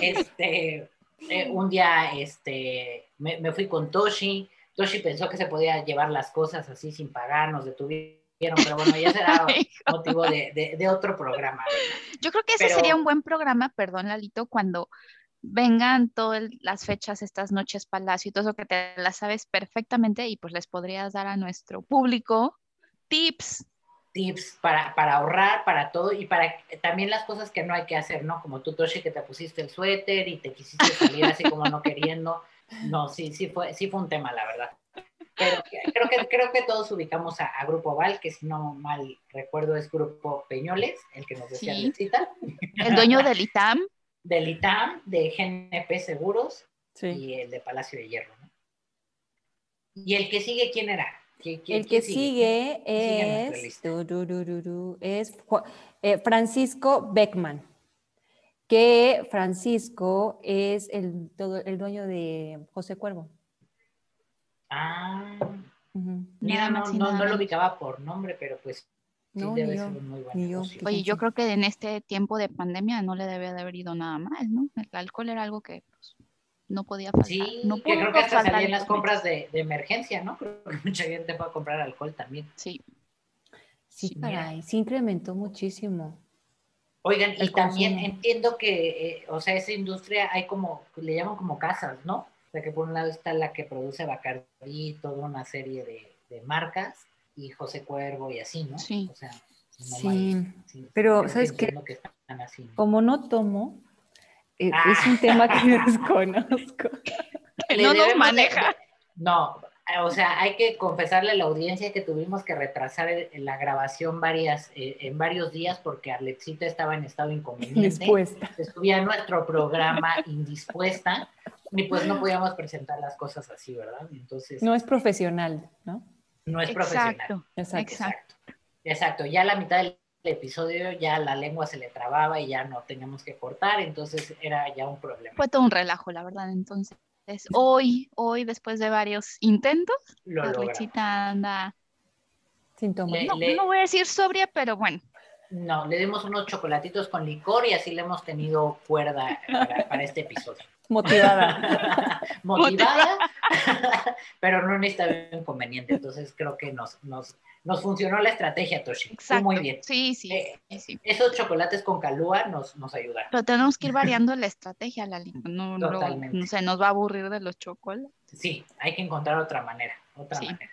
Este, eh, un día este, me, me, fui con Toshi. Toshi pensó que se podía llevar las cosas así sin pagar, nos detuvieron, pero bueno, ya será motivo de, de, otro programa. Yo creo que ese sería un buen programa, perdón, Lalito, cuando vengan todas las fechas, estas noches Palacio y todo eso que te las sabes perfectamente y pues les podrías dar a nuestro público tips. Tips para, para ahorrar, para todo y para también las cosas que no hay que hacer, ¿no? Como tú, Toshi, que te pusiste el suéter y te quisiste salir así como no queriendo. No, sí, sí fue, sí fue un tema, la verdad. Pero creo que, creo que todos ubicamos a, Grupo Val, que si no mal recuerdo es Grupo Peñoles, el que nos decía sí. El dueño del ITAM. Del ITAM, de GNP Seguros y el de Palacio de Hierro. ¿no? ¿Y el que sigue quién era? El que sigue, es, es eh, Francisco Beckman, que Francisco es el, todo, el dueño de José Cuervo. Ah, mira, no, no, lo ubicaba por nombre, pero pues no, debe ser un muy buen yo. Oye, yo creo que en este tiempo de pandemia no le debe de haber ido nada mal, ¿no? El alcohol era algo que pues, no podía faltar. Sí, no que creo que hasta salían las compras de, de, emergencia, ¿no? Creo que mucha gente puede comprar alcohol también. Sí. Sí, sí caray, sí incrementó muchísimo. Oigan, y también entiendo que, eh, o sea, esa industria hay como, le llaman como casas, ¿no? O sea, que por un lado está la que produce Bacardi, toda una serie de, de marcas, y José Cuervo y así, ¿no? Sí. O sea, sí. pero, ¿sabes qué? Como no tomo, eh, es un tema que desconozco. no nos maneja. no, o sea, hay que confesarle a la audiencia que tuvimos que retrasar la grabación varias, eh, en varios días porque Alexita estaba en estado inconveniente. Indispuesta. Estuve a nuestro programa indispuesta y pues no podíamos presentar las cosas así, ¿verdad? Entonces. No es profesional, ¿no? No es profesional. Exacto. Exacto. Exacto. Ya la mitad del episodio ya la lengua se le trababa y ya no teníamos que cortar, entonces era ya un problema. Fue todo un relajo, la verdad, entonces. Hoy, hoy, después de varios intentos, la Richita anda... Sin tomar. No, no voy a decir sobria, pero bueno. No, le dimos unos chocolatitos con licor y así le hemos tenido cuerda para, este episodio. Motivada. Motivada, pero no necesita inconveniente. Entonces creo que nos, nos, nos funcionó la estrategia, Toshi. Exacto. Muy bien. Sí, sí, eh, Esos chocolates con calúa nos, nos ayudaron. Pero tenemos que ir variando la estrategia, Lali. No, Totalmente. No, se nos va a aburrir de los chocolates. Sí, hay que encontrar otra manera. Otra manera.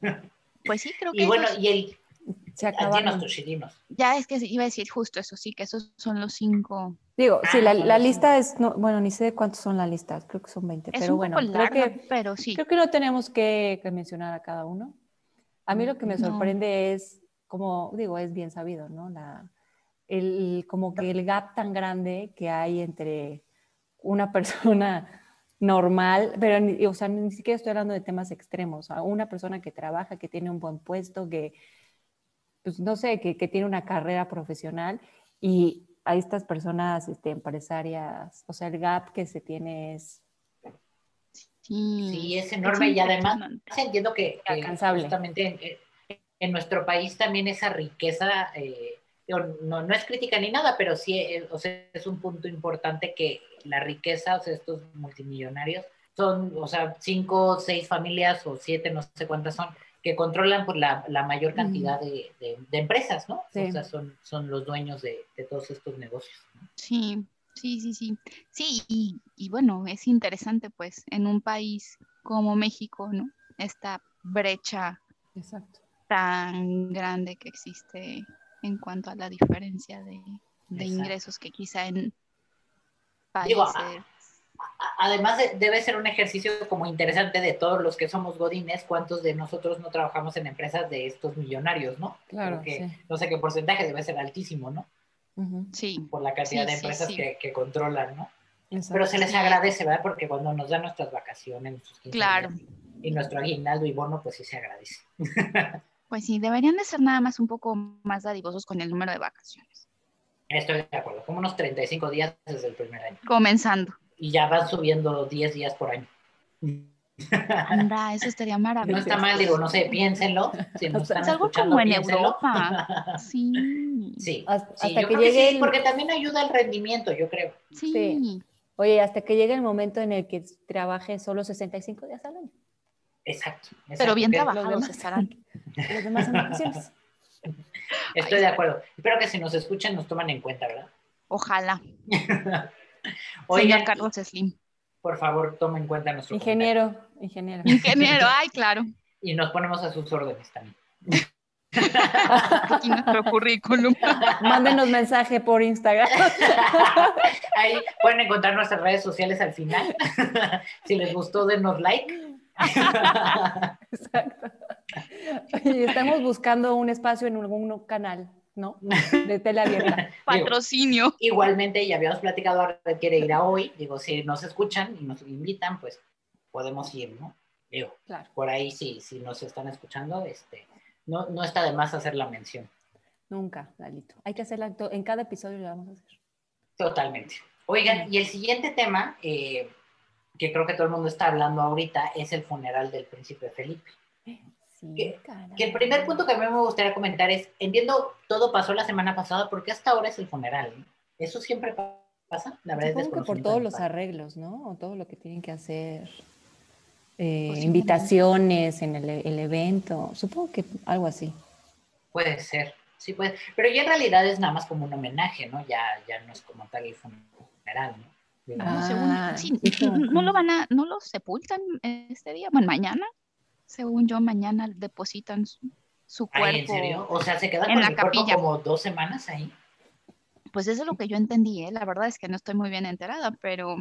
Pues sí, creo que. Y bueno, y el, se acabaron. Ya es que iba a decir justo eso, sí, que esos son los cinco. Digo, sí, la, la lista es, no, bueno, ni sé cuántos son la lista, creo que son 20, pero bueno, creo que, pero sí. Creo que no tenemos que, mencionar a cada uno. A mí lo que me sorprende es, como digo, es bien sabido, ¿no? La, el, como que el gap tan grande que hay entre una persona normal, pero o sea, ni siquiera estoy hablando de temas extremos, a una persona que trabaja, que tiene un buen puesto, que, pues no sé, que, tiene una carrera profesional y a estas personas este, empresarias, o sea, el gap que se tiene es... Sí, es enorme y además entiendo que, justamente en, nuestro país también esa riqueza, eh, no, no es crítica ni nada, pero sí es, o sea, es un punto importante que la riqueza, o sea, estos multimillonarios, son, o sea, cinco, seis familias o siete, no sé cuántas son, que controlan por la, la mayor cantidad de, de, empresas, ¿no? O sea, son, son los dueños de, de todos estos negocios. Sí, sí, sí, sí. Sí, y, y, bueno, es interesante, pues, en un país como México, ¿no? Esta brecha Exacto. tan grande que existe en cuanto a la diferencia de, de ingresos que quizá en países además debe ser un ejercicio como interesante de todos los que somos godines, cuántos de nosotros no trabajamos en empresas de estos millonarios, ¿no? Claro. Que, No sé qué porcentaje debe ser altísimo, ¿no? Sí. Por la cantidad de empresas que, que, controlan, ¿no? Pero se les agradece, ¿verdad? Porque cuando nos dan nuestras vacaciones, nuestros claro. y nuestro aguinaldo y bono, pues sí se agradece. pues sí, deberían de ser nada más un poco más dadivosos con el número de vacaciones. Estoy de acuerdo, como unos 35 días desde el primer año. Comenzando y ya van subiendo 10 días por año. Anda, eso estaría maravilloso. No está mal, digo, no sé, piénsenlo. Si están es algo como en Europa. Sí. Sí, hasta, que llegue. sí, porque también ayuda el rendimiento, yo creo. Sí. Oye, hasta que llegue el momento en el que trabaje solo 65 días al año. Exacto. Pero bien trabajados estarán. Los demás. Estoy de acuerdo. Espero que si nos escuchan nos toman en cuenta, ¿verdad? Ojalá. Oigan, Carlos Slim. Por favor, tomen en cuenta nuestro Ingeniero, ingeniero. Ingeniero, ay, claro. Y nos ponemos a sus órdenes también. Aquí nuestro currículum. Mándenos mensaje por Instagram. Ahí pueden encontrar nuestras redes sociales al final. Si les gustó, denos like. Exacto. Y estamos buscando un espacio en algún canal. ¿no? De tela abierta. Patrocinio. igualmente, ya habíamos platicado, ahora quiere ir a hoy. Digo, si nos escuchan y nos invitan, pues podemos ir, ¿no? Digo, por ahí sí, si nos están escuchando, este, no, no está de más hacer la mención. Nunca, Lalito. Hay que hacerla, en cada episodio lo vamos a hacer. Totalmente. Oigan, y el siguiente tema, eh, que creo que todo el mundo está hablando ahorita, es el funeral del príncipe Felipe que, el primer punto que a mí me gustaría comentar es, entiendo, todo pasó la semana pasada, porque hasta ahora es el funeral. Eso siempre pasa, la verdad Supongo que por todos los arreglos, ¿no? O todo lo que tienen que hacer, eh, invitaciones en el, el, evento, supongo que algo así. Puede ser, sí puede, pero ya en realidad es nada más como un homenaje, ¿no? Ya, ya no es como tal el funeral, ¿no? Ah, sí, no lo van a, no lo sepultan este día, bueno, mañana según yo, mañana depositan su, cuerpo. ¿En serio? O sea, se quedan en la capilla. como dos semanas ahí. Pues eso es lo que yo entendí, ¿eh? la verdad es que no estoy muy bien enterada, pero...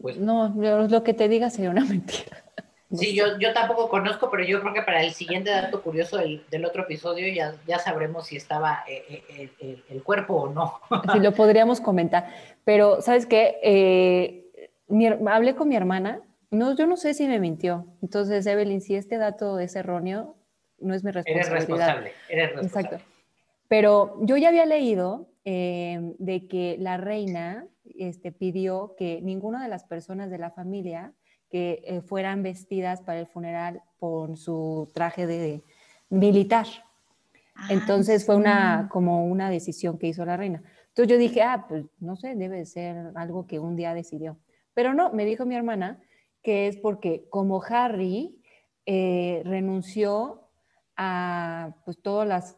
Pues, no, lo que te diga sería una mentira. Sí, yo, yo tampoco conozco, pero yo creo que para el siguiente dato curioso del, del otro episodio ya, ya sabremos si estaba eh, eh, el, el, cuerpo o no. Sí, lo podríamos comentar. Pero, ¿sabes qué? Eh, hablé con mi hermana no, yo no sé si me mintió. Entonces, Evelyn, si este dato es erróneo, no es mi responsabilidad. Eres responsable, eres responsable. Exacto. Pero yo ya había leído eh, de que la reina este, pidió que ninguna de las personas de la familia que eh, fueran vestidas para el funeral con su traje de militar. Ah, Entonces fue una, como una decisión que hizo la reina. Entonces yo dije, ah, pues no sé, debe ser algo que un día decidió. Pero no, me dijo mi hermana que es porque como Harry eh, renunció a pues, todos los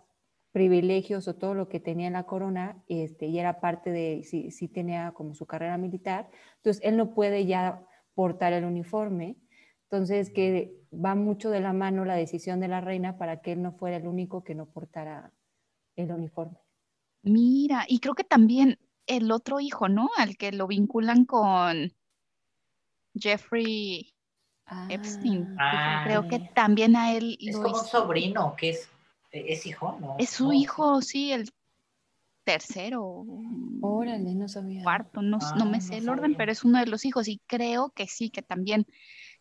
privilegios o todo lo que tenía en la corona este, y era parte de, sí, sí tenía como su carrera militar, entonces él no puede ya portar el uniforme. Entonces, que va mucho de la mano la decisión de la reina para que él no fuera el único que no portara el uniforme. Mira, y creo que también el otro hijo, ¿no? Al que lo vinculan con Jeffrey Epstein. Ah. creo que también a él. Es como un sobrino, que es, es hijo, ¿no? Es su hijo, sí, el tercero. Órale, no sabía. Cuarto, no, no me ah, sé el orden, pero es uno de los hijos y creo que sí, que también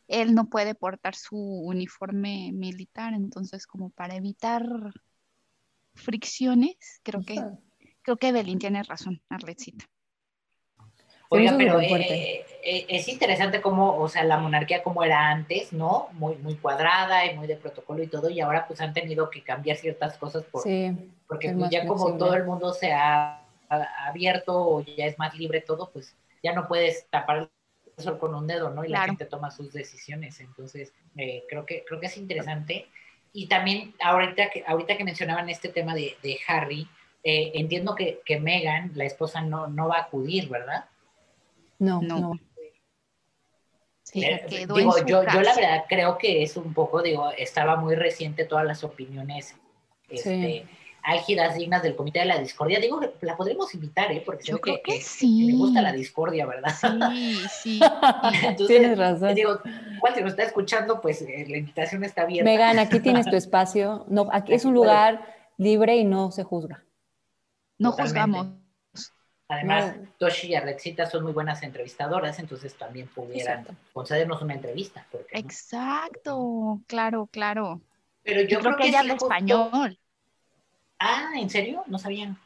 él no puede portar su uniforme militar, entonces como para evitar fricciones, creo que creo que Belín tiene razón, Arletcita. Oiga, pero eh, eh, es interesante cómo, o sea, la monarquía como era antes, ¿no? Muy, muy cuadrada y muy de protocolo y todo, y ahora pues han tenido que cambiar ciertas cosas por, porque pues, ya como todo el mundo se ha, abierto o ya es más libre todo, pues ya no puedes tapar el sol con un dedo, ¿no? Y la gente toma sus decisiones. Entonces, eh, creo, que, creo que es interesante. Y también ahorita que, ahorita que mencionaban este tema de, de Harry, eh, entiendo que, que Megan, la esposa, no, no va a acudir, ¿verdad? No, no. Sí, digo, yo, yo la verdad creo que es un poco, digo, estaba muy reciente todas las opiniones este, álgidas, dignas del Comité de la Discordia. Digo, la podremos invitar, ¿eh? Porque yo creo que, sí. me gusta la discordia, ¿verdad? Sí, sí. tienes razón. Digo, igual si nos está escuchando, pues eh, la invitación está abierta. Megan, aquí tienes tu espacio. No, aquí es un lugar libre y no se juzga. No juzgamos. Además, Toshi y Arlexita son muy buenas entrevistadoras, entonces también pudieran concedernos una entrevista. Exacto, claro, claro. Pero yo, creo, que, ella habla español. Ah, ¿en serio? No sabían.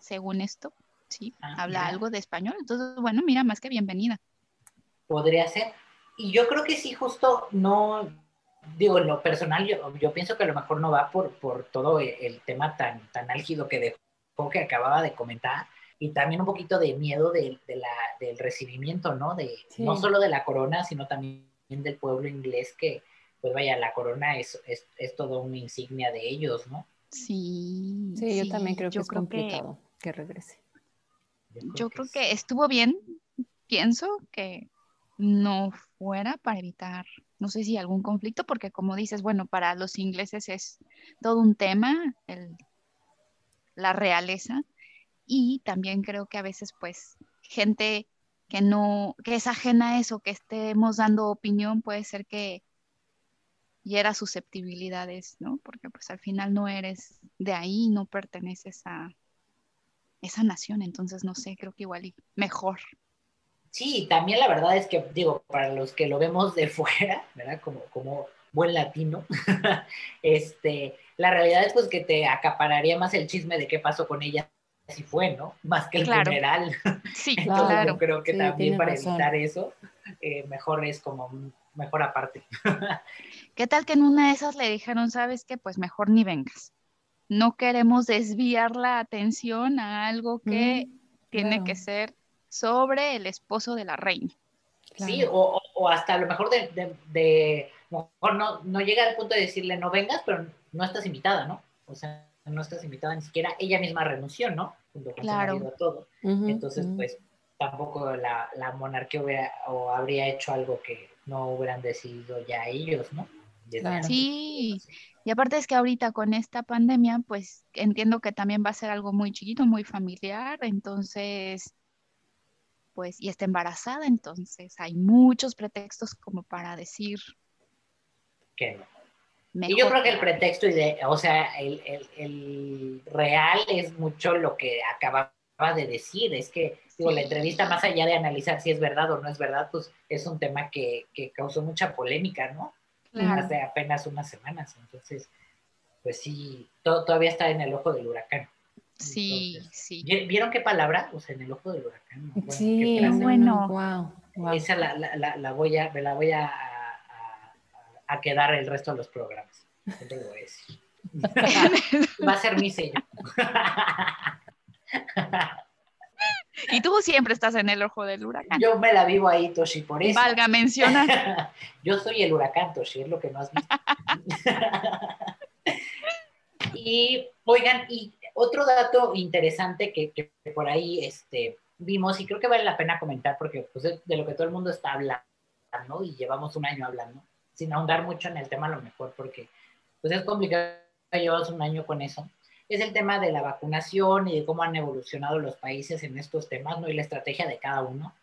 Según esto, sí, ah, habla algo de español. Entonces, bueno, mira, más que bienvenida. Podría ser. Y yo creo que sí, justo no, digo, en lo personal, yo, yo pienso que a lo mejor no va por, por todo el, tema tan, tan álgido que dejó, que acababa de comentar y también un poquito de miedo de, la, del recibimiento, ¿no? De, No solo de la corona, sino también del pueblo inglés que, pues vaya, la corona es, es, es todo una insignia de ellos, ¿no? Sí. Sí, yo también creo que es complicado que, regrese. Yo, creo, que... estuvo bien, pienso que no fuera para evitar, no sé si algún conflicto, porque como dices, bueno, para los ingleses es todo un tema, el, la realeza, y también creo que a veces pues gente que no, que es ajena a eso, que estemos dando opinión, puede ser que hiera susceptibilidades, ¿no? Porque pues al final no eres de ahí, no perteneces a esa nación, entonces no sé, creo que igual y mejor. Sí, también la verdad es que, digo, para los que lo vemos de fuera, ¿verdad? Como, como buen latino, este, la realidad es pues que te acapararía más el chisme de qué pasó con ella así fue, ¿no? Más que el funeral. Sí, claro. Yo creo que también para evitar eso, eh, mejor es como mejor aparte. ¿Qué tal que en una de esas le dijeron, sabes qué, pues mejor ni vengas? No queremos desviar la atención a algo que mm, tiene que ser sobre el esposo de la reina. Sí, o, o, hasta a lo mejor de, de, mejor no, no llega al punto de decirle no vengas, pero no estás invitada, ¿no? O sea, no estás invitada ni siquiera, ella misma renunció, ¿no? Junto con claro. todo. Entonces, pues tampoco la, monarquía hubiera, o habría hecho algo que no hubieran decidido ya ellos, ¿no? Sí, y aparte es que ahorita con esta pandemia, pues entiendo que también va a ser algo muy chiquito, muy familiar, entonces, pues, y está embarazada, entonces hay muchos pretextos como para decir que no. Y yo creo que el pretexto, o sea, el, real es mucho lo que acababa de decir, es que digo, la entrevista más allá de analizar si es verdad o no es verdad, pues es un tema que, causó mucha polémica, ¿no? Hace apenas unas semanas, entonces, pues sí, todo, todavía está en el ojo del huracán. Sí, sí. ¿Vieron qué palabra? O sea, en el ojo del huracán. sí, bueno. Wow, Esa la, la, la, voy a, me la voy a, a, quedar el resto de los programas. te lo voy a decir. Va a ser mi sello. Y tú siempre estás en el ojo del huracán. Yo me la vivo ahí, Toshi, por eso. Valga mencionar. Yo soy el huracán, Toshi, es lo que no has visto. y, oigan, y otro dato interesante que, por ahí este, vimos, y creo que vale la pena comentar, porque pues, de, lo que todo el mundo está hablando, y llevamos un año hablando, sin ahondar mucho en el tema a lo mejor, porque pues es complicado, llevamos un año con eso, es el tema de la vacunación y de cómo han evolucionado los países en estos temas, ¿no? Y la estrategia de cada uno.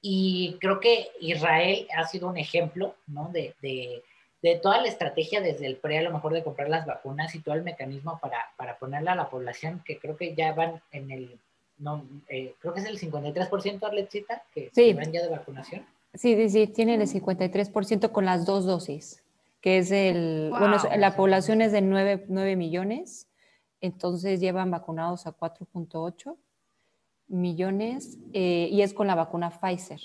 Y creo que Israel ha sido un ejemplo, ¿no? De, de, de toda la estrategia desde el pre, a lo mejor de comprar las vacunas y todo el mecanismo para, para ponerla a la población, que creo que ya van en el, no, eh, creo que es el 53%, Arletcita, que, sí. van ya de vacunación. Sí, sí, sí, tienen el 53% con las dos dosis, que es el, bueno, la población es de 9, 9 millones entonces llevan vacunados a 4.8 millones eh, y es con la vacuna Pfizer.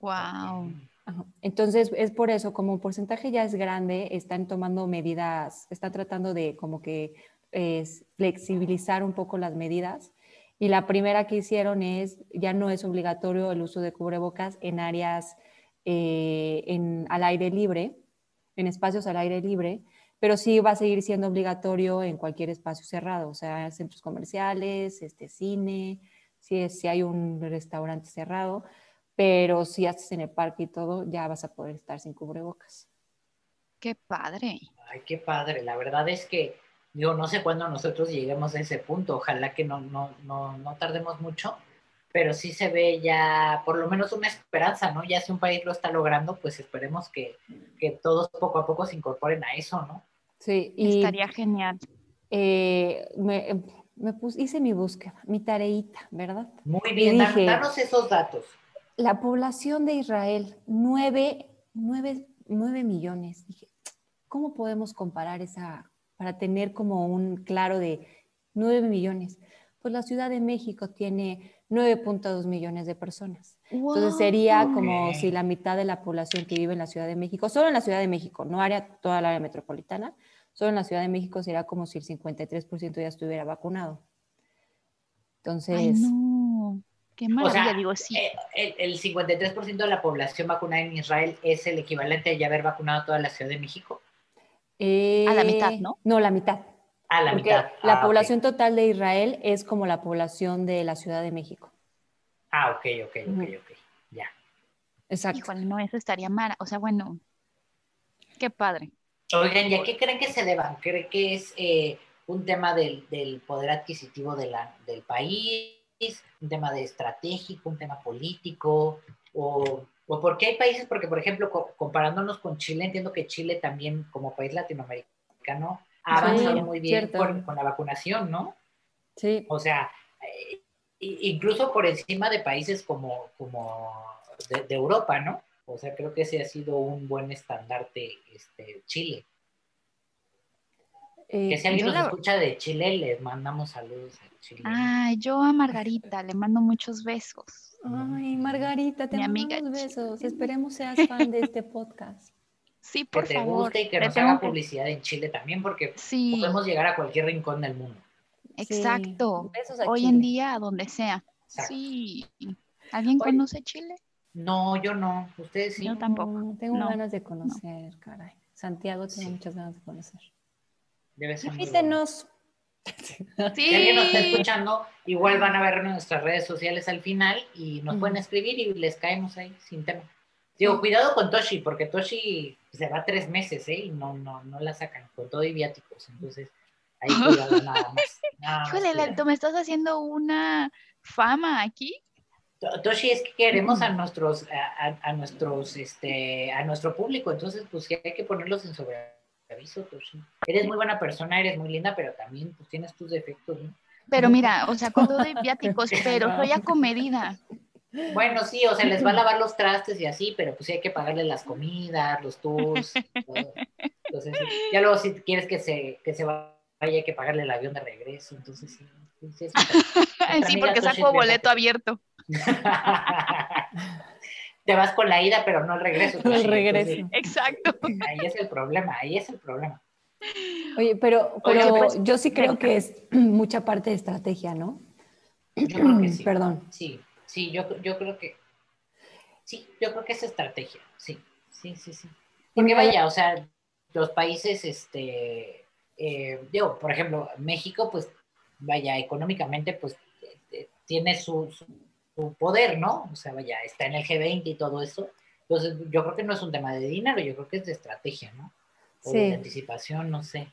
Wow. Entonces es por eso, como el porcentaje ya es grande, están tomando medidas, están tratando de como que flexibilizar un poco las medidas. Y la primera que hicieron es, ya no es obligatorio el uso de cubrebocas en áreas eh, en, al aire libre, en espacios al aire libre, pero sí va a seguir siendo obligatorio en cualquier espacio cerrado, o sea, centros comerciales, este, cine, si, si hay un restaurante cerrado, pero si haces en el parque y todo, ya vas a poder estar sin cubrebocas. Qué padre. Ay, qué padre. La verdad es que yo no sé cuándo nosotros lleguemos a ese punto. Ojalá que no, no, no, no tardemos mucho, pero sí se ve ya por lo menos una esperanza, ¿no? Ya si un país lo está logrando, pues esperemos que, que todos poco a poco se incorporen a eso, ¿no? Sí, y, estaría genial. Eh, me, me hice mi búsqueda, mi tareita, ¿verdad? Muy bien, dije, danos esos datos. La población de Israel, 9, millones. Dije, ¿cómo podemos comparar esa, para tener como un claro de 9 millones? Pues la Ciudad de México tiene 9.2 millones de personas. Entonces sería como si la mitad de la población que vive en la Ciudad de México, solo en la Ciudad de México, no área, toda la área metropolitana, solo en la Ciudad de México sería como si el 53% ya estuviera vacunado. Entonces... Ay, no. Qué maravilla, digo, sí. Eh, el, 53% de la población vacunada en Israel es el equivalente a ya haber vacunado toda la Ciudad de México. A la mitad, ¿no? No, la mitad. A la mitad. la ah, población total de Israel es como la población de la Ciudad de México. Ah, ok, ok, ok, ok. Ya. Exacto. Híjole, no, eso estaría mal. O sea, bueno, qué padre. Oigan, ¿ya qué creen que se deban? ¿Creen que es eh, un tema del, poder adquisitivo de la, del país? ¿Un tema de estratégico? ¿Un tema político? ¿O, o por qué hay países? Porque, por ejemplo, comparándonos con Chile, entiendo que Chile también, como país latinoamericano, ha avanzado muy bien con, la vacunación, ¿no? Sí. O sea, eh, incluso por encima de países como, como de Europa, ¿no? O sea, creo que ese ha sido un buen estandarte este, Chile. Que si eh, alguien nos escucha de Chile, les mandamos saludos a Chile. Ay, yo a Margarita le mando muchos besos. Ay, Margarita, te mando muchos besos. Esperemos seas fan de este podcast. Sí, por que te guste y que nos haga publicidad en Chile también, porque podemos llegar a cualquier rincón del mundo. Exacto. Hoy en día, a donde sea. Sí. ¿Alguien conoce Chile? No, yo no. Ustedes sí. Yo tampoco. tengo ganas de conocer, caray. Santiago tengo muchas ganas de conocer. Debe ser Invítenos. Sí. Si alguien nos está escuchando, igual van a ver nuestras redes sociales al final y nos pueden escribir y les caemos ahí sin tema. Digo, cuidado con Toshi, porque Toshi se va tres meses, ¿eh? Y no, no, no la sacan con todo y viáticos. Entonces, ahí cuidado nada más. Híjole, me estás haciendo una fama aquí. Toshi, es que queremos a nuestros, a, nuestros, este, a nuestro público, entonces pues hay que ponerlos en sobreaviso, Toshi. Eres muy buena persona, eres muy linda, pero también pues tienes tus defectos, ¿no? Pero mira, o sea, con todo de viáticos, pero soy acomedida. Bueno, sí, o sea, les va a lavar los trastes y así, pero pues sí hay que pagarle las comidas, los tours. Entonces, ya luego si quieres que se, que se vaya, hay que pagarle el avión de regreso, entonces sí. Sí, porque saco boleto abierto. Te vas con la ida, pero no el regreso. el regreso. Exacto. Ahí es el problema, ahí es el problema. Oye, pero, pero pues, yo sí creo que es mucha parte de estrategia, ¿no? Yo creo que sí. Perdón. Sí, sí, yo, yo creo que sí, yo creo que es estrategia, sí, sí, sí, sí. Porque vaya, o sea, los países, este, eh, digo, por ejemplo, México, pues, vaya, económicamente, pues, eh, tiene su, su, poder, ¿no? O sea, vaya, está en el G20 y todo eso. Entonces, yo creo que no es un tema de dinero, yo creo que es de estrategia, ¿no? O de anticipación, no sé.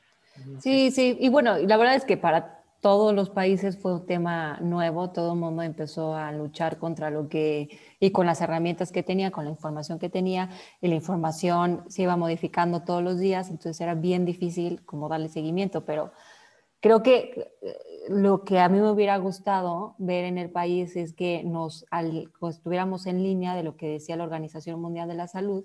sí, sí, y bueno, la verdad es que para todos los países fue un tema nuevo, todo el mundo empezó a luchar contra lo que, y con las herramientas que tenía, con la información que tenía, y la información se iba modificando todos los días, entonces era bien difícil como darle seguimiento, pero creo que lo que a mí me hubiera gustado ver en el país es que nos estuviéramos en línea de lo que decía la Organización Mundial de la Salud,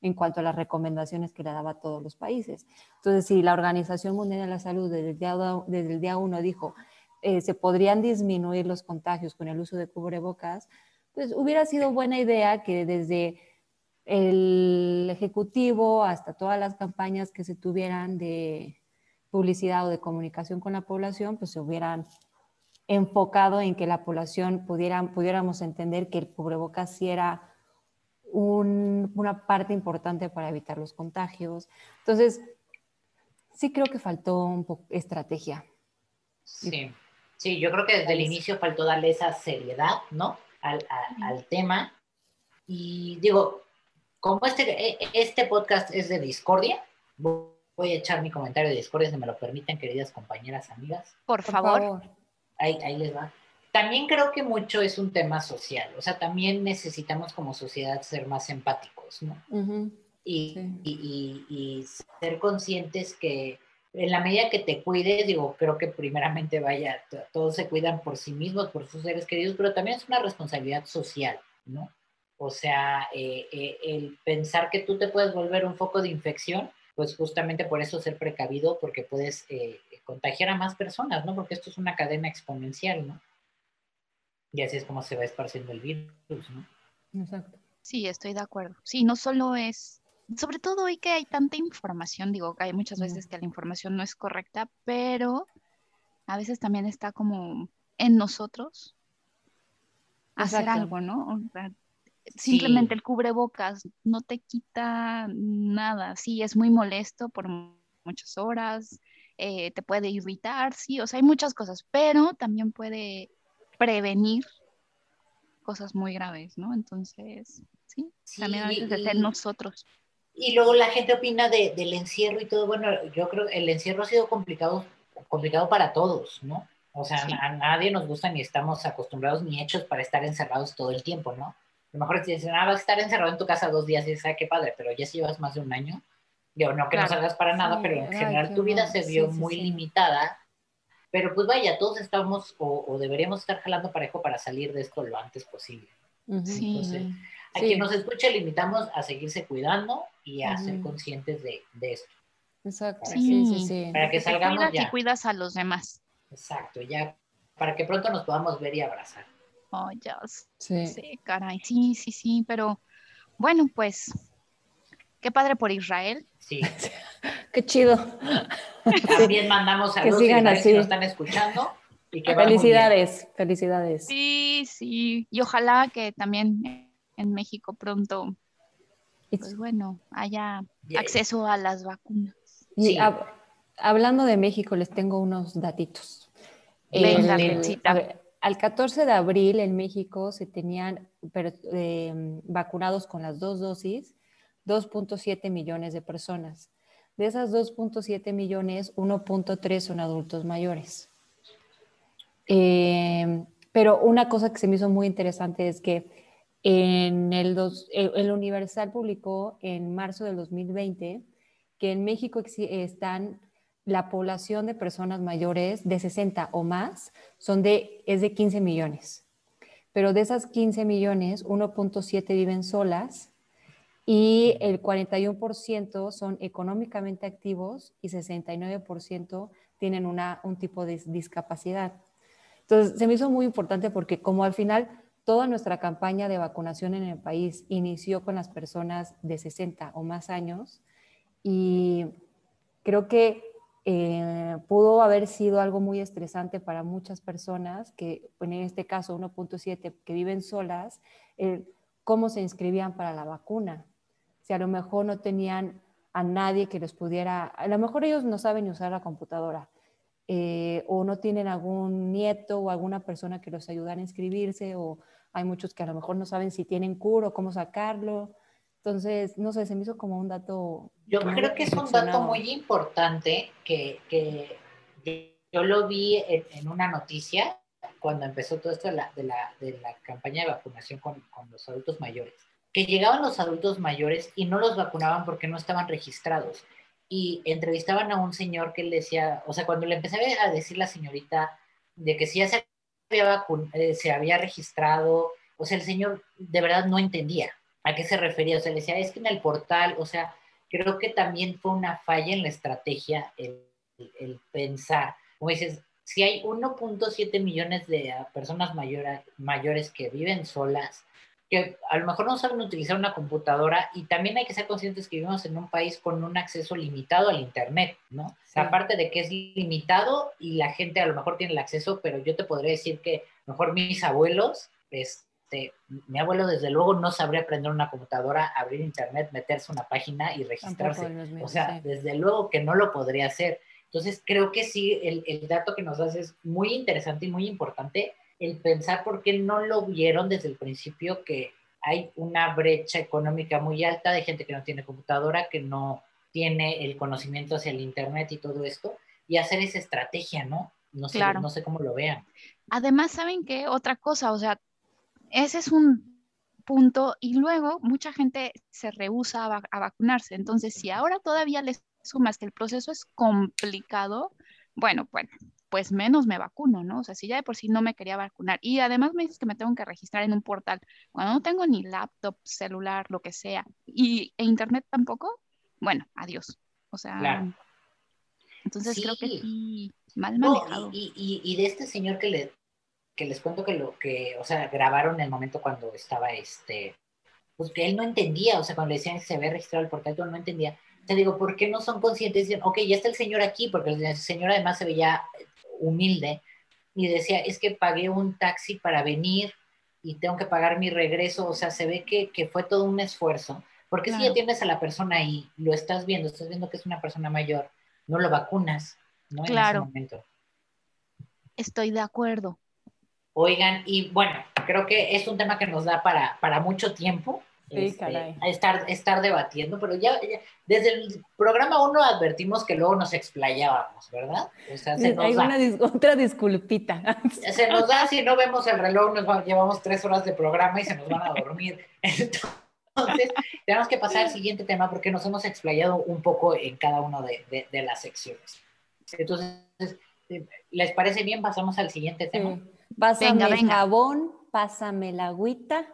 en cuanto a las recomendaciones que le daba a todos los países. Entonces, si la Organización Mundial de la Salud desde el día, desde uno dijo eh, se podrían disminuir los contagios con el uso de cubrebocas, pues hubiera sido buena idea que desde el Ejecutivo hasta todas las campañas que se tuvieran de publicidad o de comunicación con la población, pues se hubieran enfocado en que la población pudiera, pudiéramos entender que el cubrebocas sí era una parte importante para evitar los contagios. Entonces, sí creo que faltó un poco estrategia. Sí, sí, yo creo que desde el inicio faltó darle esa seriedad, ¿no? Al, al tema. Y digo, como este, e, este podcast es de discordia, voy a echar mi comentario de discordia, si me lo permiten, queridas compañeras, amigas. Por, favor. Ahí, ahí les va también creo que mucho es un tema social, o sea, también necesitamos como sociedad ser más empáticos, ¿no? y, y, y, ser conscientes que en la medida que te cuides, digo, creo que primeramente vaya, todos se cuidan por sí mismos, por sus seres queridos, pero también es una responsabilidad social, ¿no? O sea, eh, eh, el pensar que tú te puedes volver un foco de infección, pues justamente por eso ser precavido, porque puedes eh, contagiar a más personas, ¿no? Porque esto es una cadena exponencial, ¿no? Y así es como se va esparciendo el virus, ¿no? Exacto. Sí, estoy de acuerdo. Sí, no solo es, sobre todo hoy que hay tanta información, digo, que hay muchas veces que la información no es correcta, pero a veces también está como en nosotros hacer algo, ¿no? Simplemente el cubrebocas no te quita nada. Sí, es muy molesto por muchas horas, eh, te puede irritar, sí, o sea, hay muchas cosas, pero también puede prevenir cosas muy graves, ¿no? Entonces, sí, también a veces de ser nosotros. Y luego la gente opina de, del encierro y todo. Bueno, yo creo que el encierro ha sido complicado, complicado para todos, ¿no? O sea, a nadie nos gusta ni estamos acostumbrados ni hechos para estar encerrados todo el tiempo, ¿no? A lo mejor te dicen, ah, vas a estar encerrado en tu casa dos días y dices, ah, qué padre, pero ya si llevas más de un año, yo no que no salgas para nada, pero en general tu vida se vio muy limitada pero pues vaya, todos estamos o, deberíamos estar jalando parejo para salir de esto lo antes posible. Sí. Entonces, a quien nos escuche, le invitamos a seguirse cuidando y a ser conscientes de, esto. Exacto. Para sí, sí, sí. Para que salgamos ya. Y cuidas a los demás. Exacto, ya. Para que pronto nos podamos ver y abrazar. Oh, ya. Sí. sí, caray. Sí, sí, sí. Pero bueno, pues qué padre por Israel. Sí. Qué chido. También mandamos a que sigan así. nos están escuchando. Y que felicidades, felicidades. Sí, sí. Y ojalá que también en México pronto, pues bueno, haya acceso a las vacunas. Y hablando de México, les tengo unos datitos. Venga, al 14 de abril en México se tenían eh, vacunados con las dos dosis 2.7 millones de personas. De esas 2.7 millones, 1.3 son adultos mayores. Eh, pero una cosa que se me hizo muy interesante es que en el, el Universal publicó en marzo del 2020 que en México están la población de personas mayores de 60 o más son de, es de 15 millones. Pero de esas 15 millones, 1.7 viven solas y el 41% son económicamente activos y 69% tienen una, un tipo de discapacidad. Entonces, se me hizo muy importante porque como al final toda nuestra campaña de vacunación en el país inició con las personas de 60 o más años y creo que eh, pudo haber sido algo muy estresante para muchas personas que, en este caso 1.7, que viven solas, cómo se inscribían para la vacuna. Si a lo mejor no tenían a nadie que les pudiera, a lo mejor ellos no saben usar la computadora, eh, o no tienen algún nieto o alguna persona que los ayudara a inscribirse, o hay muchos que a lo mejor no saben si tienen curo, cómo sacarlo. Entonces, no sé, se me hizo como un dato. Yo creo que es un dato muy importante que, que yo, lo vi en, una noticia cuando empezó todo esto de la, de la, de la campaña de vacunación con, con, los adultos mayores, que llegaban los adultos mayores y no los vacunaban porque no estaban registrados. Y entrevistaban a un señor que le decía, o sea, cuando le empecé a decir la señorita de que si ya se había, eh, se había registrado, o sea, el señor de verdad no entendía a qué se refería. O sea, le decía, es que en el portal, o sea, creo que también fue una falla en la estrategia el, pensar. Como dices, si hay 1.7 millones de personas mayores que viven solas, que a lo mejor no saben utilizar una computadora y también hay que ser conscientes que vivimos en un país con un acceso limitado al Internet, ¿no? aparte de que es limitado y la gente a lo mejor tiene el acceso, pero yo te podría decir que mejor mis abuelos, es, este, mi abuelo desde luego no sabría aprender una computadora, abrir internet, meterse una página y registrarse. o sea, desde luego que no lo podría hacer. Entonces, creo que sí, el, el, dato que nos das es muy interesante y muy importante, el pensar por qué no lo vieron desde el principio que hay una brecha económica muy alta de gente que no tiene computadora, que no tiene el conocimiento hacia el internet y todo esto, y hacer esa estrategia, ¿no? No sé, no sé cómo lo vean. Además, ¿saben qué? Otra cosa, o sea, ese es un punto y luego mucha gente se rehúsa a, vacunarse. Entonces, si ahora todavía les sumas que el proceso es complicado, bueno, bueno, pues menos me vacuno, ¿no? O sea, si ya de por sí no me quería vacunar y además me dices que me tengo que registrar en un portal, cuando no tengo ni laptop, celular, lo que sea, y e internet tampoco, bueno, adiós. O sea, entonces creo que sí, mal manejado. y, y, y, de este señor que le, que les cuento que lo que, o sea, grabaron el momento cuando estaba este, pues que él no entendía, o sea, cuando le decían que se había registrado el portal, no entendía. Te digo, ¿por qué no son conscientes? Dicen, ok, ya está el señor aquí, porque el señor además se veía humilde y decía, es que pagué un taxi para venir y tengo que pagar mi regreso, o sea, se ve que, que fue todo un esfuerzo, porque si ya tienes a la persona ahí, lo estás viendo, estás viendo que es una persona mayor, no lo vacunas, ¿no? Claro. En ese momento. Estoy de acuerdo. Oigan, y bueno, creo que es un tema que nos da para, para mucho tiempo. Sí, este, estar, estar debatiendo, pero ya, desde el programa uno advertimos que luego nos explayábamos, ¿verdad? O sea, se nos Hay da. Una otra disculpita. Se nos da, si no vemos el reloj, nos llevamos tres horas de programa y se nos van a dormir. Entonces, tenemos que pasar al siguiente tema porque nos hemos explayado un poco en cada una de, de, las secciones. Entonces, ¿les parece bien? Pasamos al siguiente tema. Pásame el jabón, pásame la agüita.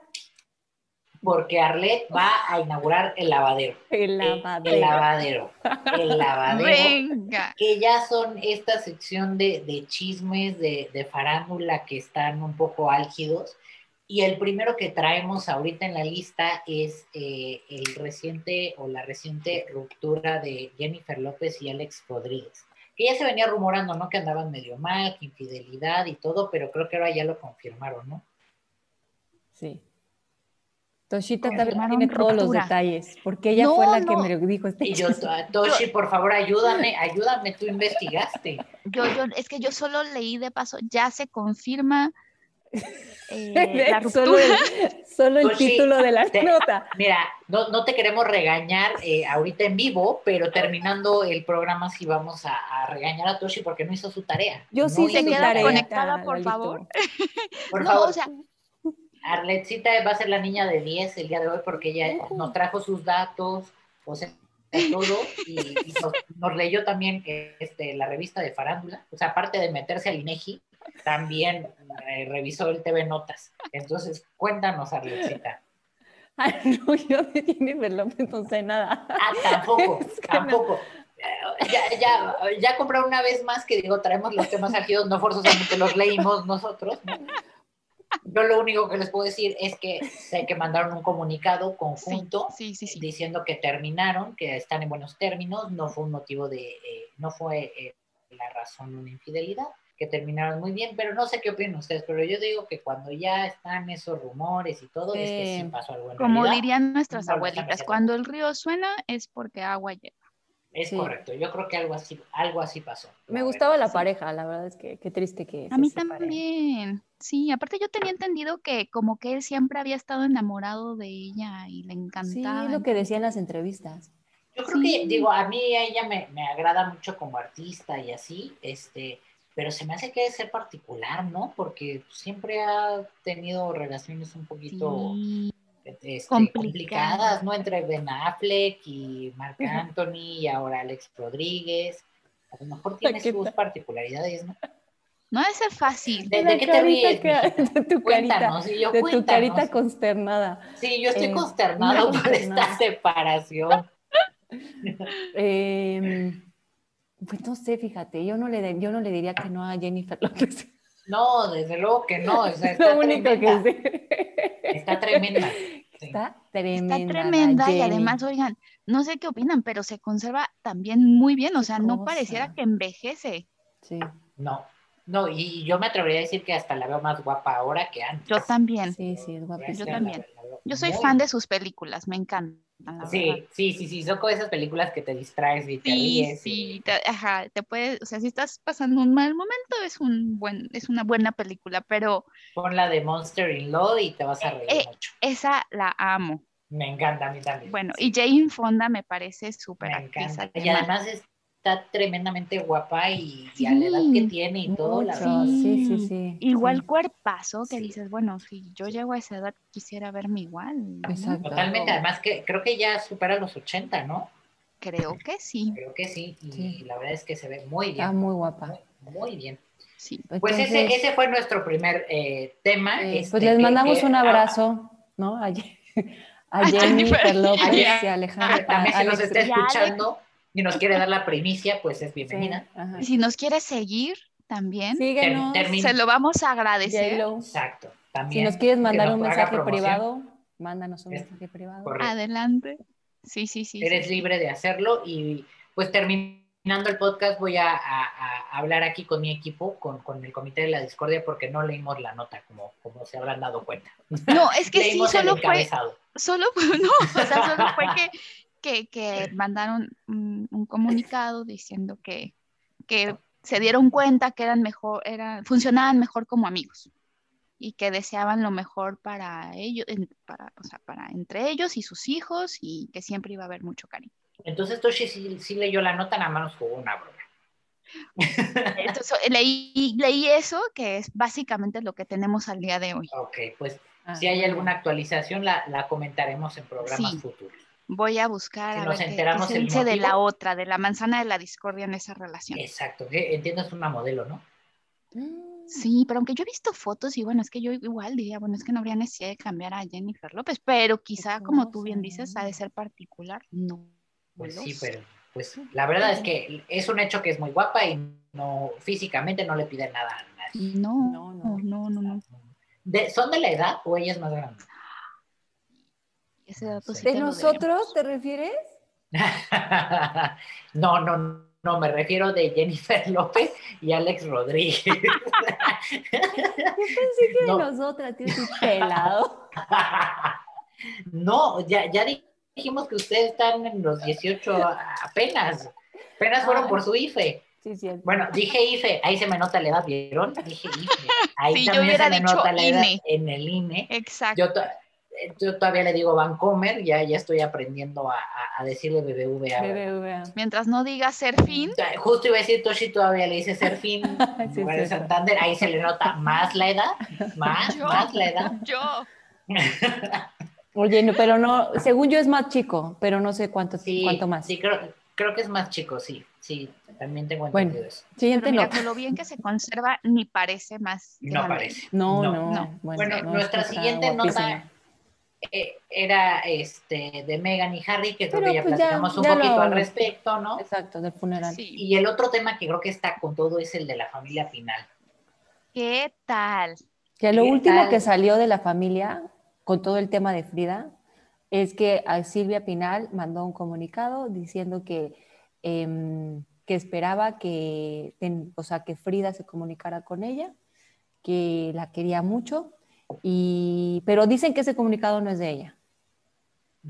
Porque Arlet va a inaugurar el lavadero. El lavadero. El, lavadero. El lavadero. Venga. Que ya son esta sección de, chismes, de, farándula que están un poco álgidos. Y el primero que traemos ahorita en la lista es eh, el reciente o la reciente ruptura de Jennifer López y Alex Rodríguez que ya se venía rumorando, ¿no? Que andaban medio mal, que infidelidad y todo, pero creo que ahora ya lo confirmaron, ¿no? Sí. Toshita también tiene todos los detalles, porque ella fue la que me dijo este Y yo, Toshi, por favor, ayúdame, ayúdame, tú investigaste. Yo, yo, es que yo solo leí de paso, ya se confirma eh, la ruptura. Solo el, título de la nota. Mira, no, no, te queremos regañar eh, ahorita en vivo, pero terminando el programa sí vamos a, regañar a Toshi porque no hizo su tarea. Yo sí se queda conectada, por favor. Por favor. Arletcita va a ser la niña de 10 el día de hoy porque ella nos trajo sus datos, o sea, todo, y, nos, leyó también este, la revista de Farándula. O sea, aparte de meterse al INEGI, también eh, revisó el TV Notas. Entonces, cuéntanos, Arletcita. Ay, no, yo de Jennifer López no sé nada. Ah, tampoco, tampoco. ya, ya, ya compraron una vez más que digo, traemos los temas álgidos, no forzosamente los leímos nosotros. Yo lo único que les puedo decir es que sé que mandaron un comunicado conjunto diciendo que terminaron, que están en buenos términos, no fue un motivo de, eh, no fue eh, la razón una infidelidad, que terminaron muy bien, pero no sé qué opinan ustedes, pero yo digo que cuando ya están esos rumores y todo, es que sí pasó algo en Como dirían nuestras abuelitas, cuando el río suena es porque agua lleva. Es correcto, yo creo que algo así, algo así pasó. Me gustaba la pareja, la verdad es que qué triste que. A mí también, sí, aparte yo tenía entendido que como que él siempre había estado enamorado de ella y le encantaba. Sí, lo que decía en las entrevistas. Yo creo que, digo, a mí ella me, me, agrada mucho como artista y así, este, pero se me hace que debe ser particular, ¿no? Porque siempre ha tenido relaciones un poquito este, complicadas, ¿no? Entre Ben Affleck y Marc Anthony y ahora Alex Rodríguez. A lo mejor tiene sus particularidades, ¿no? No ser fácil. ¿De, qué te ríes? de tu carita, de tu carita consternada. Sí, yo estoy eh, consternada por esta separación. eh, pues no sé, fíjate, yo no le, yo no le diría que no a Jennifer López. No, desde luego que no. está Lo único tremenda. que sé. Está tremenda. Está tremenda. Está tremenda y además, oigan, no sé qué opinan, pero se conserva también muy bien, o sea, no pareciera que envejece. Sí. No, no, y yo me atrevería a decir que hasta la veo más guapa ahora que antes. Yo también. Sí, sí, es guapa. Yo también. Yo soy fan de sus películas, me encantan. Sí, sí, sí, sí, son como esas películas que te distraes y te ríes. Sí, te, ajá, te puedes, o sea, si estás pasando un mal momento es un buen, es una buena película, pero pon la de Monster in Law y te vas a reír eh, mucho. Esa la amo. Me encanta a mí también. Bueno, y Jane Fonda me parece súper Me encanta. Y además es está tremendamente guapa y, a la edad que tiene y todo, la verdad. Sí, sí, sí. Igual cuerpazo que dices, bueno, si yo llego a esa edad quisiera verme igual. Totalmente, además que creo que ya supera los 80, ¿no? Creo que sí. Creo que sí, y la verdad es que se ve muy bien. Está muy guapa. Muy, bien. Sí. Pues ese, ese, fue nuestro primer eh, tema. Eh, pues este, les mandamos un abrazo, ¿no? A, a Jennifer López y a Alejandra. También se nos está escuchando y nos quiere dar la primicia, pues es bienvenida. si nos quiere seguir también, Síguenos. se lo vamos a agradecer. Exacto. También, si nos quieres mandar un mensaje privado, mándanos un mensaje privado. Adelante. Sí, sí, sí. Eres libre de hacerlo y pues terminando el podcast voy a, hablar aquí con mi equipo, con, con, el Comité de la Discordia, porque no leímos la nota, como, como se habrán dado cuenta. No, es que sí, solo fue, solo, no, o sea, solo fue que que, mandaron un, comunicado diciendo que, que se dieron cuenta que eran mejor, eran, funcionaban mejor como amigos y que deseaban lo mejor para ellos, para, o sea, para entre ellos y sus hijos y que siempre iba a haber mucho cariño. Entonces Toshi sí, leyó la nota, nada más nos jugó una broma. Entonces, leí, leí eso, que es básicamente lo que tenemos al día de hoy. Ok, pues si hay alguna actualización la, la comentaremos en programas futuros. Voy a buscar a ver qué, dice de la otra, de la manzana de la discordia en esa relación. Exacto, entiendo es una modelo, ¿no? Sí, pero aunque yo he visto fotos y bueno, es que yo igual diría, bueno, es que no habría necesidad de cambiar a Jennifer López, pero quizá, como tú bien dices, ha de ser particular. No. Pues sí, pero pues la verdad es que es un hecho que es muy guapa y no físicamente no le pide nada a nadie. No, no, no, no. no, ¿Son de la edad o ella es más grande? ¿De nosotros te refieres? no, no, no, me refiero de Jennifer López y Alex Rodríguez. Yo pensé que de nosotras, tío, pelado. no, ya, ya dijimos que ustedes están en los 18 apenas. Apenas fueron por su IFE. Sí, sí. Bueno, dije IFE, ahí se me nota la edad, ¿vieron? Dije IFE. Ahí también se me nota la edad e. en el INE. Exacto yo todavía le digo Vancomer, ya, ya estoy aprendiendo a, a decirle BBVA. BBVA. Mientras no diga Serfín. Justo iba a decir Toshi, todavía le dice Serfín, sí, sí, Santander, ahí se le nota más la edad, más, más la edad. Yo. Oye, no, pero no, según yo es más chico, pero no sé cuánto, cuánto más. Sí, creo, creo que es más chico, sí, sí, también tengo entendido bueno, eso. Siguiente pero mira, lo bien que se conserva, ni parece más. No parece. No, no. Bueno, nuestra siguiente nota era este de Megan y Harry, que creo que ya pues platicamos un poquito al respecto, ¿no? Exacto, del funeral. Y el otro tema que creo que está con todo es el de la familia Pinal. ¿Qué tal? Que lo último que salió de la familia con todo el tema de Frida es que a Silvia Pinal mandó un comunicado diciendo que, em, que esperaba que, o sea, que Frida se comunicara con ella, que la quería mucho, y, pero dicen que ese comunicado no es de ella.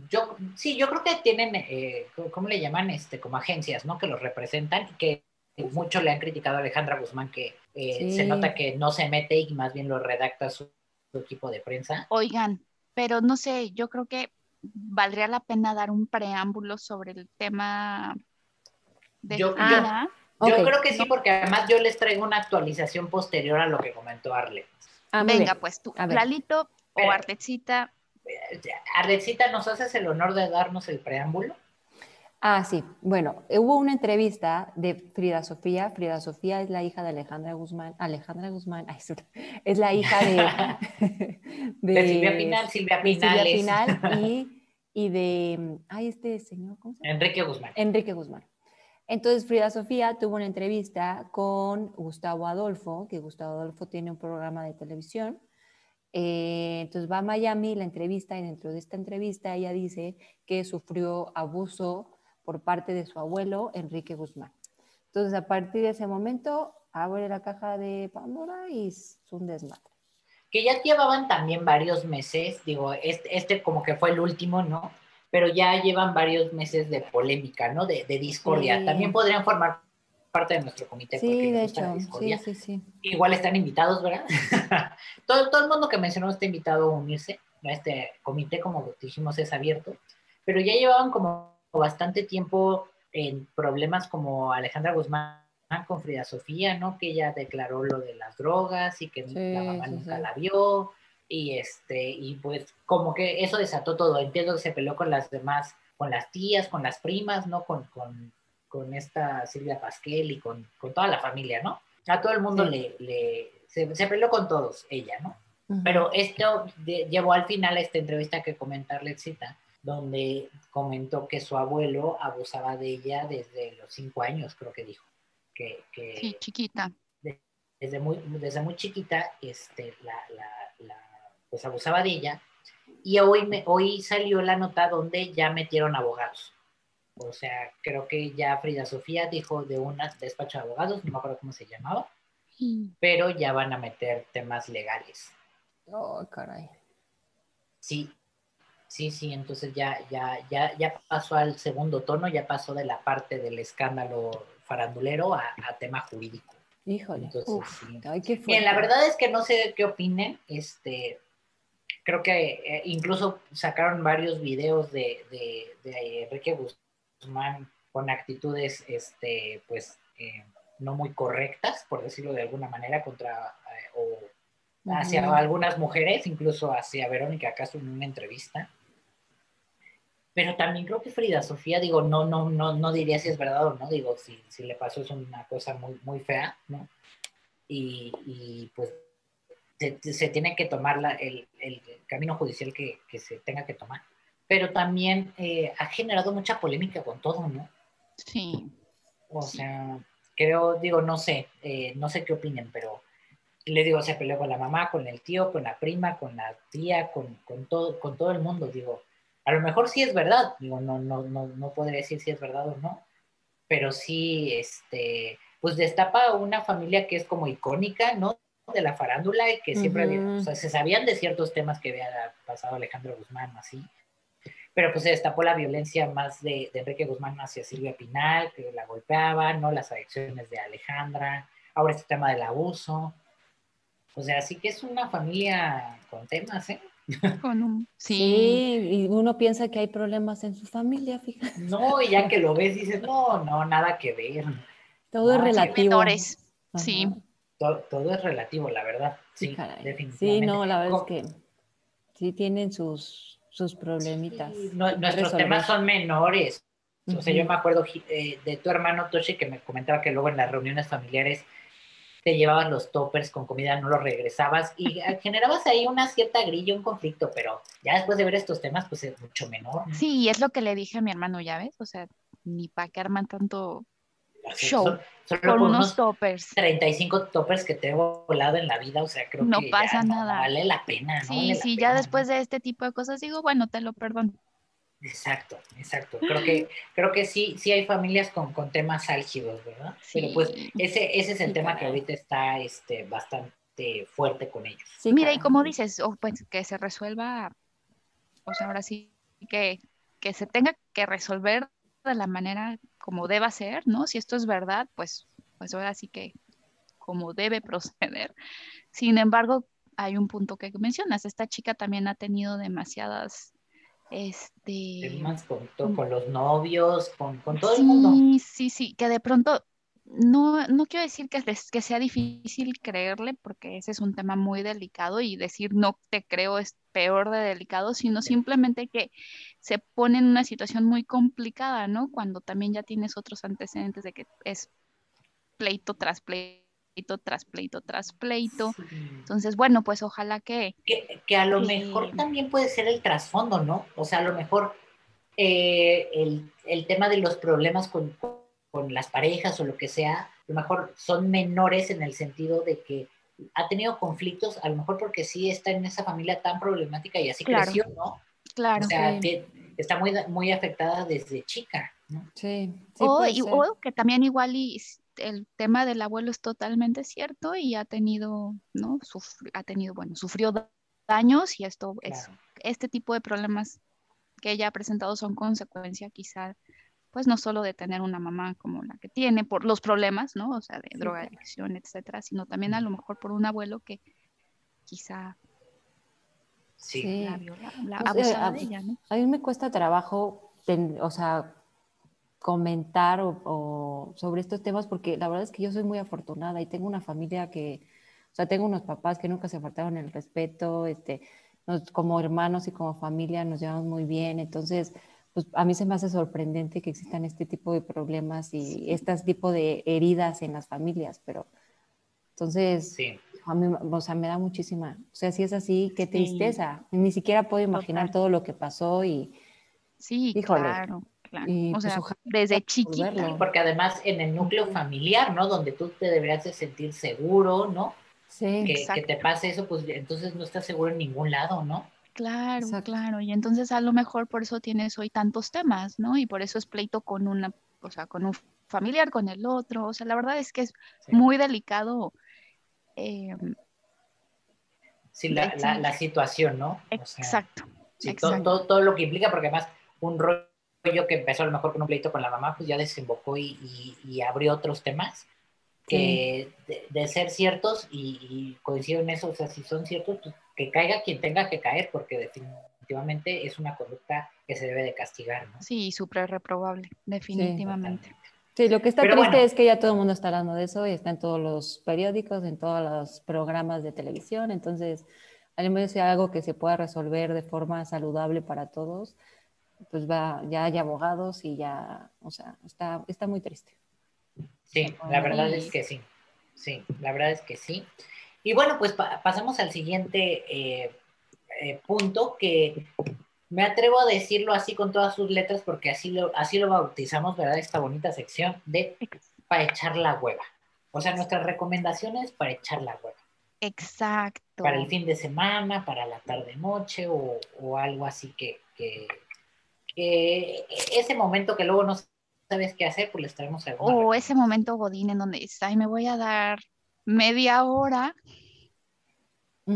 Yo, sí, yo creo que tienen, eh, ¿cómo le llaman? Este, como agencias, ¿no? Que los representan y que mucho le han criticado a Alejandra Guzmán que eh, se nota que no se mete y más bien lo redacta su equipo de prensa. Oigan, pero no sé, yo creo que valdría la pena dar un preámbulo sobre el tema de yo, yo, creo que sí, porque además yo les traigo una actualización posterior a lo que comentó Arle. Ah, Venga, pues tú, Lalito o Artecita. Artecita, ¿nos haces el honor de darnos el preámbulo? Ah, sí. Bueno, hubo una entrevista de Frida Sofía. Frida Sofía es la hija de Alejandra Guzmán. Alejandra Guzmán, es la hija de, de, Silvia Pinal. Silvia Pinal, y, y, de, ay, este señor, ¿cómo se llama? Enrique Guzmán. Enrique Guzmán. Entonces Frida Sofía tuvo una entrevista con Gustavo Adolfo, que Gustavo Adolfo tiene un programa de televisión. Eh, entonces va a Miami la entrevista y dentro de esta entrevista ella dice que sufrió abuso por parte de su abuelo Enrique Guzmán. Entonces, a partir de ese momento, abre la caja de Pandora y es un desmadre. Que ya llevaban también varios meses, digo, este, este como que fue el último, ¿no? Pero ya llevan varios meses de polémica, ¿no? De, discordia. También podrían formar parte de nuestro comité. Sí, de hecho, sí, sí, sí. Igual están invitados, ¿verdad? todo, todo el mundo que mencionó está invitado a unirse. Este comité, como dijimos, es abierto. Pero ya llevaban como bastante tiempo en problemas como Alejandra Guzmán con Frida Sofía, ¿no? Que ella declaró lo de las drogas y que la mamá nunca la vio. Y este, y pues como que eso desató todo. Entiendo que se peleó con las demás, con las tías, con las primas, ¿no? Con, con, con esta Silvia Pasquel y con, con, toda la familia, ¿no? A todo el mundo le, le se, peleó con todos, ella, ¿no? Pero esto llevó al final a esta entrevista que comentarle cita donde comentó que su abuelo abusaba de ella desde los cinco años, creo que dijo. Que, sí, chiquita. desde, muy, desde muy chiquita, este, la, pues abusaba de ella. Y hoy, me, hoy salió la nota donde ya metieron abogados. O sea, creo que ya Frida Sofía dijo de un despacho de abogados, no me acuerdo cómo se llamaba, pero ya van a meter temas legales. Oh, caray. Sí, Sí, sí, entonces ya, ya, ya, ya pasó al segundo tono, ya pasó de la parte del escándalo farandulero a, tema jurídico. Híjole. Entonces, Bien, la verdad es que no sé qué opinen. Este, creo que eh, incluso sacaron varios videos de, de, Enrique Guzmán con actitudes, este, pues, eh, no muy correctas, por decirlo de alguna manera, contra eh, o hacia algunas mujeres, incluso hacia Verónica acaso en una entrevista. Pero también creo que Frida Sofía, digo, no, no, no, no diría si es verdad o no, digo, si, si le pasó es una cosa muy, muy fea, ¿no? Y, y pues se, tiene que tomar la, el, el, camino judicial que, que, se tenga que tomar. Pero también eh, ha generado mucha polémica con todo, ¿no? Sí. O sea, creo, digo, no sé, eh, no sé qué opinen, pero le digo, se peleó con la mamá, con el tío, con la prima, con la tía, con, con, todo, con todo el mundo, digo a lo mejor sí es verdad, digo, no, no, no, no podría decir si es verdad o no, pero sí, este, pues destapa una familia que es como icónica, ¿no? De la farándula y que siempre había, o sea, se sabían de ciertos temas que había pasado Alejandro Guzmán, así, pero pues se destapó la violencia más de, de Enrique Guzmán hacia Silvia Pinal, que la golpeaba, ¿no? Las adicciones de Alejandra, ahora este tema del abuso, o sea, sí que es una familia con temas, ¿eh? sí. y uno piensa que hay problemas en su familia, fíjate. No, y ya que lo ves dices, no, no, nada que ver. Todo es relativo. Sí. Todo, es relativo, la verdad. Sí, definitivamente. Sí, no, la verdad es que sí tienen sus, sus problemitas. nuestros temas son menores. O sea, yo me acuerdo eh, de tu hermano Toshi que me comentaba que luego en las reuniones familiares te llevabas los toppers con comida, no los regresabas y generabas ahí una cierta grilla, un conflicto, pero ya después de ver estos temas, pues es mucho menor. Sí, es lo que le dije a mi hermano, ya ves, o sea, ni para qué arman tanto show con unos toppers. 35 toppers que te he volado en la vida, o sea, creo no que pasa nada. vale la pena, ¿no? Sí, sí, ya después de este tipo de cosas digo, bueno, te lo perdono. Exacto, exacto. Creo que, creo que sí, sí hay familias con, con temas álgidos, ¿verdad? Pero pues ese, ese es el tema que ahorita está este, bastante fuerte con ellos. Mira, y como dices, pues que se resuelva, o sea, ahora sí, que, que se tenga que resolver de la manera como deba ser, ¿no? Si esto es verdad, pues, pues ahora sí que como debe proceder. Sin embargo, hay un punto que mencionas, esta chica también ha tenido demasiadas este con, con los novios, con, con todo el mundo. Sí, sí, sí, que de pronto no, no quiero decir que, que sea difícil creerle, porque ese es un tema muy delicado y decir no te creo es peor de delicado, sino simplemente que se pone en una situación muy complicada, ¿no? Cuando también ya tienes otros antecedentes de que es pleito tras pleito tras pleito tras pleito. Entonces, bueno, pues ojalá que... Que, a lo mejor también puede ser el trasfondo, ¿no? O sea, a lo mejor eh, el, el, tema de los problemas con con las parejas o lo que sea, a lo mejor son menores en el sentido de que ha tenido conflictos, a lo mejor porque sí está en esa familia tan problemática y así creció, ¿no? Claro. O sea, que está muy, muy afectada desde chica, ¿no? Sí. o, que también igual y el tema del abuelo es totalmente cierto y ha tenido, ¿no? ha tenido, bueno, sufrió daños y esto es, este tipo de problemas que ella ha presentado son consecuencia quizá pues no solo de tener una mamá como la que tiene, por los problemas, ¿no? O sea, de droga, adicción, etcétera, sino también a lo mejor por un abuelo que quizá sí. la, la, de ella, ¿no? A mí me cuesta trabajo, o sea, comentar o, sobre estos temas porque la verdad es que yo soy muy afortunada y tengo una familia que, o sea, tengo unos papás que nunca se faltaron el respeto, este, como hermanos y como familia nos llevamos muy bien, entonces pues a mí se me hace sorprendente que existan este tipo de problemas y este tipo de heridas en las familias, pero entonces, a mí, o sea, me da muchísima, o sea, si es así, qué tristeza, ni siquiera puedo imaginar todo lo que pasó y... Sí, claro. Claro. o pues, sea, desde chiquito. Porque además en el núcleo familiar, ¿no? Donde tú te deberías de sentir seguro, ¿no? Sí, que, que, te pase eso, pues entonces no estás seguro en ningún lado, ¿no? Claro, claro. Y entonces a lo mejor por eso tienes hoy tantos temas, ¿no? Y por eso es pleito con una, o sea, con un familiar, con el otro. O sea, la verdad es que es muy delicado. Em, sí, la, la, situación, ¿no? exacto. Todo, todo, lo que implica, porque además un rollo que empezó a lo mejor con un pleito con la mamá, pues ya desembocó y, y, abrió otros temas que de, ser ciertos y, y, coincido en eso, o sea, si son ciertos, pues que caiga quien tenga que caer, porque definitivamente es una conducta que se debe de castigar, ¿no? Sí, súper reprobable, definitivamente. Sí, lo que está triste es que ya todo el mundo está hablando de eso y está en todos los periódicos, en todos los programas de televisión, entonces, al menos si algo que se pueda resolver de forma saludable para todos, pues va, ya hay abogados y ya, o sea, está, está muy triste. Sí, la verdad es que sí, sí, la verdad es que sí. Y bueno, pues pasamos al siguiente eh, eh, punto que me atrevo a decirlo así con todas sus letras porque así lo, así lo bautizamos, ¿verdad? Esta bonita sección de para echar la hueva. O sea, nuestras recomendaciones para echar la hueva. Exacto. Para el fin de semana, para la tarde-noche o, o, algo así que, que, ese momento que luego no sabes qué hacer, pues les traemos algo. O ese momento godín en donde dices, ay, me voy a dar media hora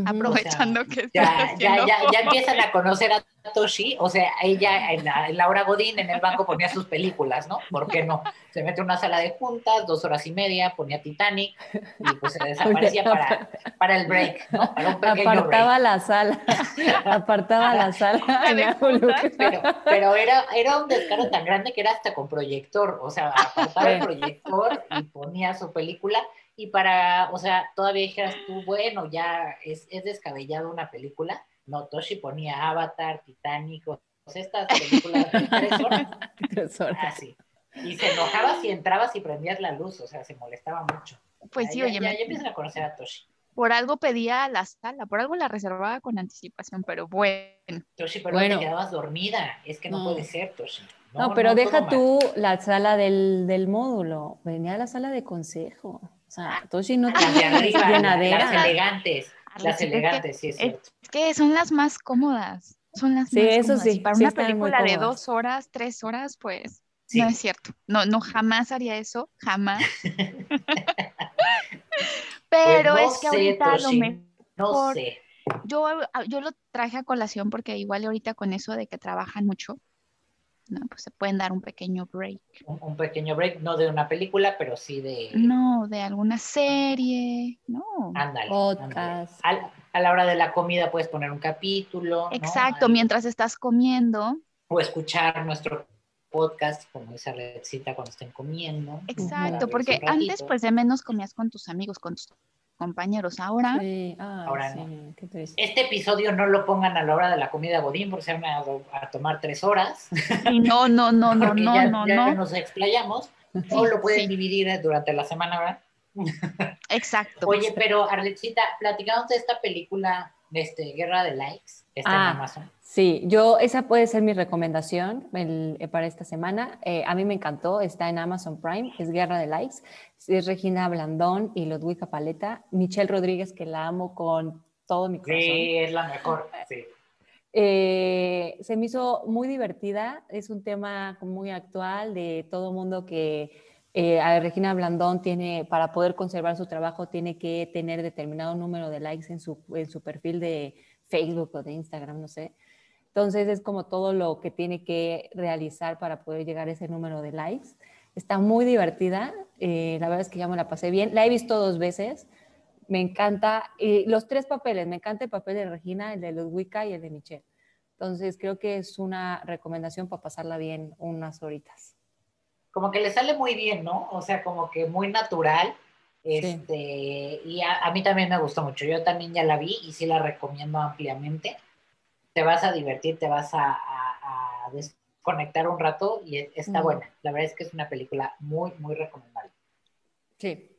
aprovechando que ya, ya, ya, ya, empiezan a conocer a Toshi, o sea, ella en la, en hora Godín en el banco ponía sus películas, ¿no? ¿Por qué no? Se mete en una sala de juntas, dos horas y media, ponía Titanic y pues se desaparecía para, para el break, ¿no? Para un Apartaba la sala, apartaba la sala. pero, pero era, era un descaro tan grande que era hasta con proyector, o sea, apartaba el proyector y ponía su película y para, o sea, todavía dijeras tú, bueno, ya es, es descabellado una película. No, Toshi ponía Avatar, Titanic, o sea, estas películas de tres horas. tres horas. Así. Y se enojaba si entrabas y prendías la luz, o sea, se molestaba mucho. Pues sí, oye, ya, ya empiezan a conocer a Toshi. Por algo pedía la sala, por algo la reservaba con anticipación, pero bueno. Toshi, pero bueno. te quedabas dormida. Es que no, puede ser, Toshi. No, pero deja tú la sala del, del, módulo. Venía a la sala de consejo. O sea, Toshi no tiene llenadera. Las elegantes. Las elegantes, sí es cierto. Es que son las más cómodas. Son las sí, más eso cómodas. Sí, para una película de dos horas, tres horas, pues no es cierto. No, no, jamás haría eso, jamás. Pero pues es que ahorita lo mejor. No sé. Yo, yo lo traje a colación porque igual ahorita con eso de que trabajan mucho, ¿no? Pues se pueden dar un pequeño break. Un, pequeño break, no de una película, pero sí de... No, de alguna serie, no. Ándale. Podcast. A, la hora de la comida puedes poner un capítulo. Exacto, mientras estás comiendo. O escuchar nuestro podcast, como esa receta cuando estén comiendo. Exacto, porque antes pues de menos comías con tus amigos, con tus compañeros. Ahora, ahora no. Este episodio no lo pongan a la hora de la comida Godín porque se van a, tomar tres horas. no, no, no, no, no, ya, no, ya no. nos explayamos. o lo pueden dividir durante la semana, ¿verdad? Exacto. Oye, pero Arletcita, platicamos de esta película, de este, Guerra de Likes, está en Ah, Amazon. Sí, yo, esa puede ser mi recomendación el- eh, para esta semana. Eh, a mí me encantó, está en Amazon Prime, es Guerra de Likes. Es Regina Blandón y Ludwika Paleta. Michelle Rodríguez, que la amo con todo mi corazón. Sí, es la mejor, sí. Eh, se me hizo muy divertida, es un tema muy actual de todo mundo que eh, a Regina Blandón tiene, para poder conservar su trabajo, tiene que tener determinado número de likes en su, en su perfil de Facebook o de Instagram, no sé. Entonces es como todo lo que tiene que realizar para poder llegar a ese número de likes. Está muy divertida, eh, la verdad es que ya me la pasé bien. La he visto dos veces, me encanta, y los tres papeles, me encanta el papel de Regina, el de Ludwika y el de Michelle. Entonces creo que es una recomendación para pasarla bien unas horitas. Como que le sale muy bien, ¿no? O sea, como que muy natural. Este, Y a, a mí también me gustó mucho. Yo también ya la vi y sí la recomiendo ampliamente. Te vas a divertir, te vas a, a- a desconectar un rato y e- está buena. La verdad es que es una película muy, muy recomendable. Sí.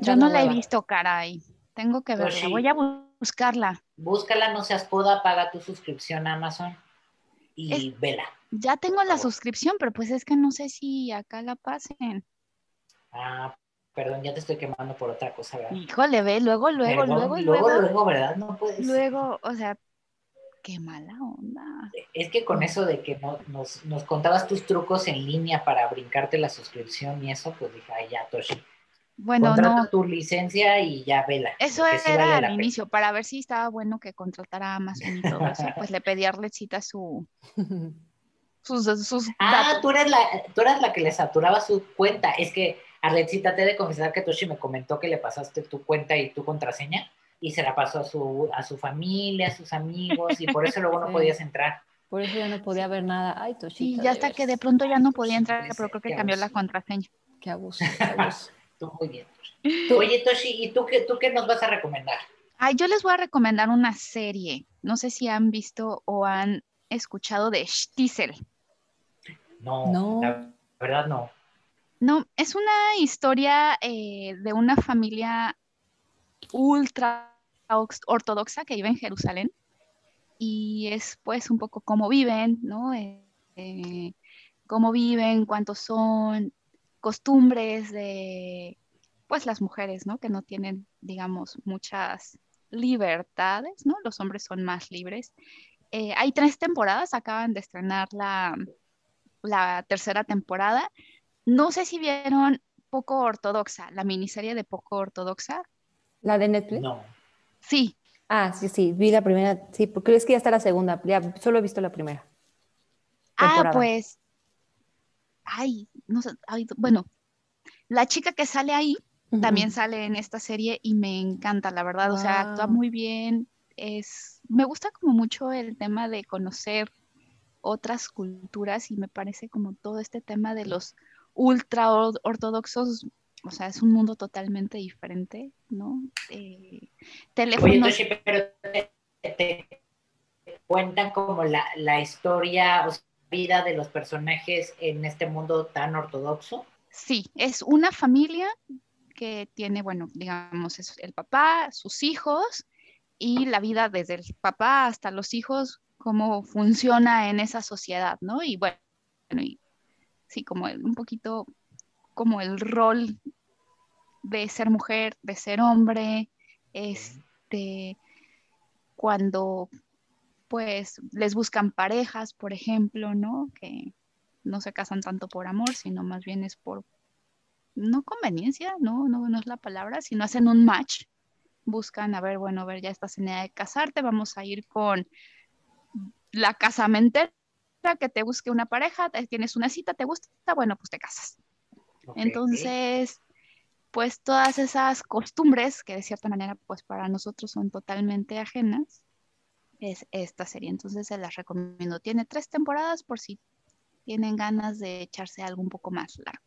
Yo no la he visto, caray. Tengo que verla. sí. Voy a bu- buscarla. Búscala, no seas coda, paga tu suscripción a Amazon y vela. Ya tengo la suscripción, pero pues es que no sé si acá la pasen. Ah, perdón, ya te estoy quemando por otra cosa, ¿verdad? Híjole, ve, luego, luego, Perdón, luego, luego, luego, luego, ¿verdad? No puedes. luego, o sea, qué mala onda. Es que con eso de que no- nos, nos contabas tus trucos en línea para brincarte la suscripción y eso, pues dije, ay, ya, Toshi. Bueno, Contrata no, tu licencia y ya vela. eso sí era vale la al inicio, para ver si estaba bueno que contratara a Amazon y todo eso. Pues le pedí a Arletcita su, sus, sus Ah, tú eres, la, tú eras la que le saturaba su cuenta. Es que, Arletcita, te he de confesar que Toshi me comentó que le pasaste tu cuenta y tu contraseña y se la pasó a su, a su familia, a sus amigos y por eso luego no Sí. podías entrar. Por eso ya no podía ver nada. Ay, Y Toshita. ya hasta que de pronto ya no podía entrar, pero creo que cambió la contraseña. Qué abuso, qué abuso. Tú muy bien. Toshi. Oye, Toshi, ¿y tú qué, tú qué nos vas a recomendar? Ay, yo les voy a recomendar una serie. No sé si han visto o han escuchado de Stiesel. No, No. la verdad no. No, es una historia eh, de una familia ultra ortodoxa que vive en Jerusalén y es pues un poco cómo viven, ¿no? Eh, eh, cómo viven, cuántos son, costumbres de pues las mujeres, ¿no? Que no tienen, digamos, muchas libertades, ¿no? Los hombres son más libres. Eh, hay tres temporadas, acaban de estrenar la, la tercera temporada. No sé si vieron Poco Ortodoxa, la miniserie de Poco Ortodoxa. ¿La de Netflix? No. Sí, Ah, sí, sí, vi la primera, sí, porque es que ya está la segunda, ya solo he visto la primera. Ah, pues. Ay, no sé. ay, bueno, la chica que sale ahí también sale en esta serie y me encanta, la verdad. O sea, actúa muy bien. Es, me gusta como mucho el tema de conocer otras culturas y me parece como todo este tema de los ultra or- ortodoxos. O sea, es un mundo totalmente diferente, ¿no? Eh, Oye, teléfonos. Toshi, pero te, te cuentan como la, la historia, o sea, vida de los personajes en este mundo tan ortodoxo. Sí, es una familia que tiene, bueno, digamos, es el papá, sus hijos y la vida desde el papá hasta los hijos, cómo funciona en esa sociedad, ¿no? Y bueno, y, sí, como un poquito como el rol de ser mujer, de ser hombre, este, cuando pues les buscan parejas, por ejemplo, ¿no? Que no se casan tanto por amor, sino más bien es por, no conveniencia, no, no, no es la palabra, sino hacen un match, buscan, a ver, bueno, a ver, ya estás en edad de casarte, vamos a ir con la casamentera, que te busque una pareja, tienes una cita, te gusta, bueno, pues te casas. Entonces, pues todas esas costumbres que de cierta manera, pues para nosotros son totalmente ajenas, es esta serie. Entonces se las recomiendo. Tiene tres temporadas por si tienen ganas de echarse algo un poco más largo.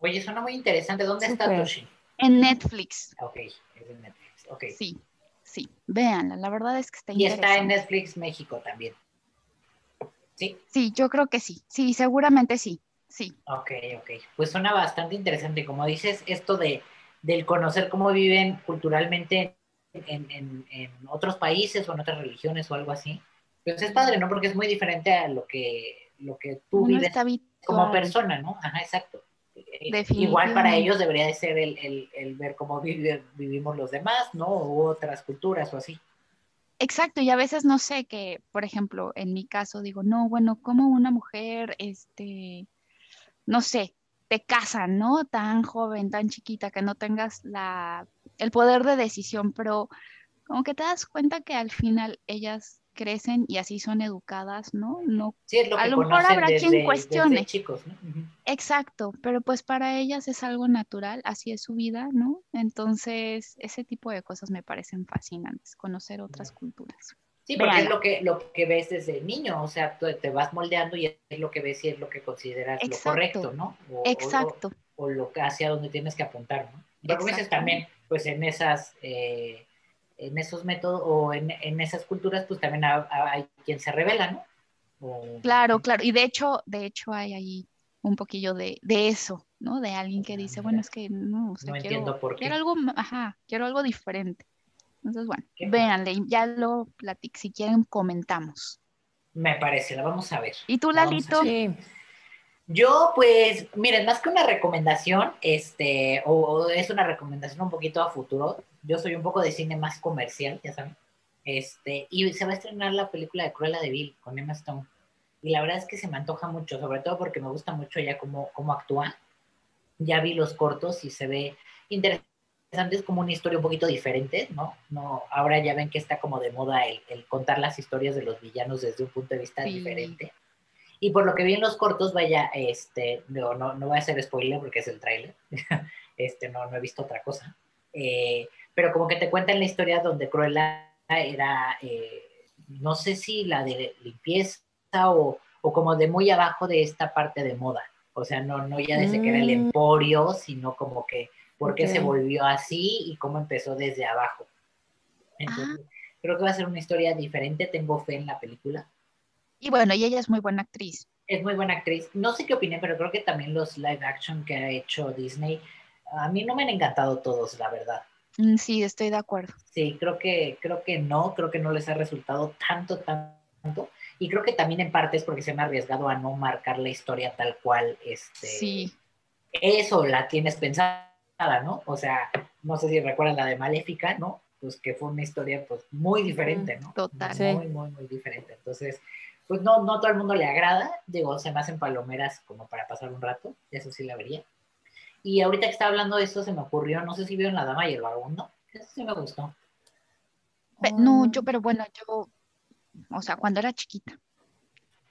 Oye, suena muy interesante. ¿Dónde está Toshi? En Netflix. Ok, es en Netflix. Ok. Sí, sí, véanla. La verdad es que está interesante. Y está en Netflix México también. ¿Sí? Sí, yo creo que sí. Sí, seguramente sí. Sí. Ok, ok. Pues suena bastante interesante. Como dices, esto de del conocer cómo viven culturalmente en, en, en, otros países o en otras religiones o algo así. Pues es padre, ¿no? Porque es muy diferente a lo que, lo que tú vives como persona, ¿no? Ajá, exacto. Eh, igual para ellos debería de ser el, el, el ver cómo vivimos los demás, ¿no? U otras culturas o así. Exacto, y a veces no sé que, por ejemplo, en mi caso digo, no, bueno, como una mujer, este, no sé, te casan, ¿no? Tan joven, tan chiquita, que no tengas la, el poder de decisión, pero como que te das cuenta que al final ellas crecen y así son educadas, ¿no? no sí, es lo que a lo mejor habrá quien cuestione. Chicos, ¿no? Exacto, pero pues para ellas es algo natural, así es su vida, ¿no? Entonces, ese tipo de cosas me parecen fascinantes, conocer otras culturas. Sí, porque es lo que, lo que ves desde niño, o sea, tú te vas moldeando y es lo que ves y es lo que consideras lo correcto, ¿no? Exacto. O, lo que hacia donde tienes que apuntar, ¿no? Y a veces también, pues en esas, eh, en esos métodos o en, en, esas culturas, pues también hay, quien se revela, ¿no? Claro, claro, y de hecho, de hecho hay ahí un poquillo de, de eso, ¿no? De alguien que ah, dice, bueno, es que no, o sea, no quiero, entiendo por qué. quiero algo, ajá, quiero algo diferente. Entonces, bueno, véanle, ya lo platico, si quieren comentamos. Me parece, la vamos a ver. ¿Y tú, Lalito? Sí. Yo, pues, miren, más que una recomendación, este, o, es una recomendación un poquito a futuro, yo soy un poco de cine más comercial, ya saben, este, y se va a estrenar la película de Cruella de Vil con Emma Stone, y la verdad es que se me antoja mucho, sobre todo porque me gusta mucho ya cómo, cómo actúa, ya vi los cortos y se ve interesante es como una historia un poquito diferente, ¿no? no ahora ya ven que está como de moda el, contar las historias de los villanos desde un punto de vista diferente. Y por lo que vi en los cortos, vaya, este, no, no, no voy a hacer spoiler porque es el tráiler, este, no, no he visto otra cosa. Eh, pero como que te cuentan la historia donde Cruella era, eh, no sé si la de limpieza o, o, como de muy abajo de esta parte de moda. O sea, no, no ya desde que era el mm. emporio, sino como que por qué se volvió así y cómo empezó desde abajo. Entonces, ah. creo que va a ser una historia diferente, tengo fe en la película. Y bueno, y ella es muy buena actriz. Es muy buena actriz. No sé qué opiné, pero creo que también los live action que ha hecho Disney, a mí no me han encantado todos, la verdad. Mm, sí, estoy de acuerdo. Sí, creo que, creo que no, creo que no les ha resultado tanto, tanto. Y creo que también en parte es porque se han arriesgado a no marcar la historia tal cual. Este, sí. Eso la tienes pensada ¿no? O sea, no sé si recuerdan la de Maléfica, ¿no? Pues que fue una historia pues muy diferente, ¿no? Total. Muy, muy, muy diferente. Entonces, pues no, no todo el mundo le agrada, digo, se me hacen palomeras como para pasar un rato, eso sí la vería. Y ahorita que estaba hablando de eso, se me ocurrió, no sé si vieron La Dama y el Vagabundo, eso sí me gustó. No, yo, pero bueno, yo, o sea, cuando era chiquita.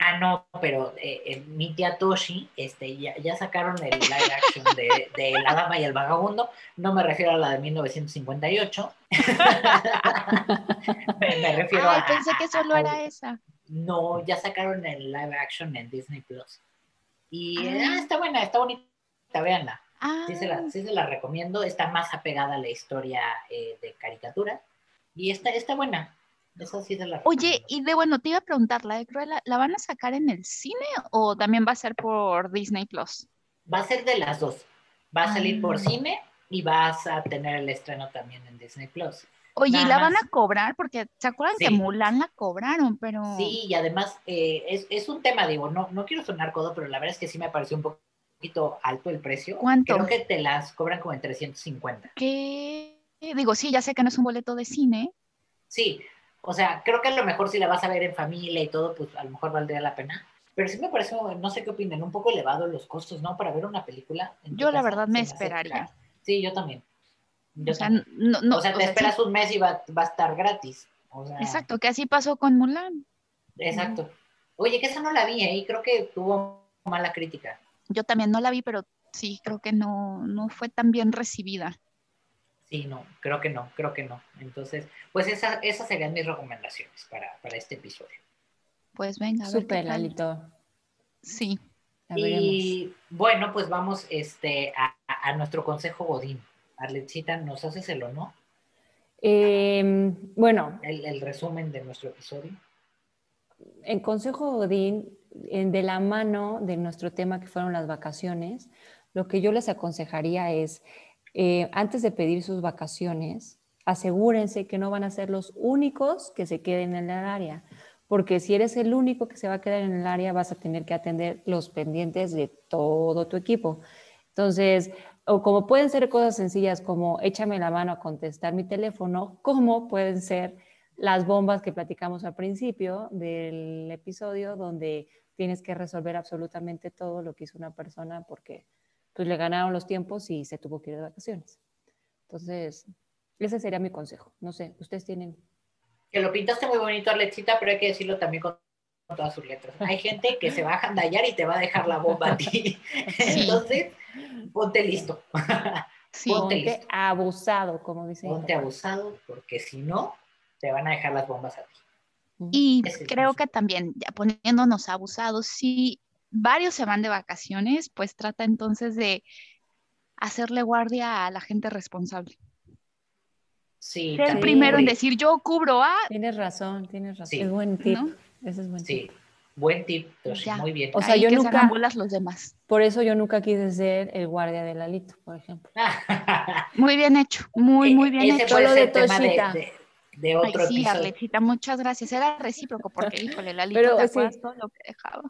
Ah, no, pero eh, mi tía Toshi, este, ya, ya, sacaron el live action de, de, La Dama y el Vagabundo. No me refiero a la de 1958. me, refiero Ay, pensé que solo era esa. No, ya sacaron el live action en Disney Plus. Y ah. Ah, está buena, está bonita, véanla. Sí, se la, sí, se la, recomiendo, está más apegada a la historia eh, de caricatura. Y está, está buena, Oye, y de bueno, te iba a preguntar, ¿la de Cruella la van a sacar en el cine o también va a ser por Disney Plus? Va a ser de las dos. Va a salir por ah. cine y vas a tener el estreno también en Disney Plus. Oye, ¿y la van a cobrar? Porque se acuerdan que Mulan la cobraron, pero... Sí, y además eh, es, es, un tema, digo, no, no quiero sonar codo, pero la verdad es que sí me pareció un poquito alto el precio. ¿Cuánto? Creo que te las cobran como en 350. ¿Qué? Digo, sí, ya sé que no es un boleto de cine. Sí, o sea, creo que a lo mejor si la vas a ver en familia y todo, pues a lo mejor valdría la pena. Pero sí me parece, no sé qué opinan, un poco elevado los costos, ¿no? Para ver una película. Yo la verdad me esperaría. Sí, yo también. o, sea, No, no, o sea, te esperas un mes y va, va, a estar gratis. Exacto, que así pasó con Mulan. Exacto. Oye, que esa no la vi, ¿eh? Y creo que tuvo mala crítica. Yo también no la vi, pero sí, creo que no, no fue tan bien recibida. Sí, no, creo que no, creo que no. Entonces, pues esa, esas serían mis recomendaciones para, para este episodio. Pues venga. Súper, Lalito. Sí. Y bueno, pues vamos este, a, a, nuestro consejo Godín. Arletcita, ¿nos haces el honor? Eh, bueno. El, el, resumen de nuestro episodio. En Consejo Godín, en, de la mano de nuestro tema que fueron las vacaciones, lo que yo les aconsejaría es, eh, antes de pedir sus vacaciones, asegúrense que no van a ser los únicos que se queden en el área, porque si eres el único que se va a quedar en el área, vas a tener que atender los pendientes de todo tu equipo. Entonces, o como pueden ser cosas sencillas como échame la mano a contestar mi teléfono, como pueden ser las bombas que platicamos al principio del episodio, donde tienes que resolver absolutamente todo lo que hizo una persona porque pues le ganaron los tiempos y se tuvo que ir de vacaciones. Entonces, ese sería mi consejo. No sé, ustedes tienen... Que lo pintaste muy bonito, Alexita, pero hay que decirlo también con todas sus letras. Hay gente que se va a jandallar y te va a dejar la bomba a ti. Entonces, ponte listo. Sí, ponte, listo. abusado, como dice. Ponte abusado, porque si no, te van a dejar las bombas a ti. Y creo que también, ya poniéndonos abusados, si varios se van de vacaciones, pues trata entonces de hacerle guardia a la gente responsable. Sí. Ser el primero en decir, yo cubro a... Tienes razón, tienes razón. Es buen tip. Ese es buen sí. tip. Buen tip, muy bien. O sea, yo nunca... los demás. Por eso yo nunca quise ser el guardia de Lalito, por ejemplo. muy bien hecho, muy, muy bien Ese hecho. Solo de Toshita. De, de, otro Ay, sí, episodio. Arletita, muchas gracias. Era recíproco porque, híjole, Lalito, Pero, ¿te sí. todo lo que dejaba?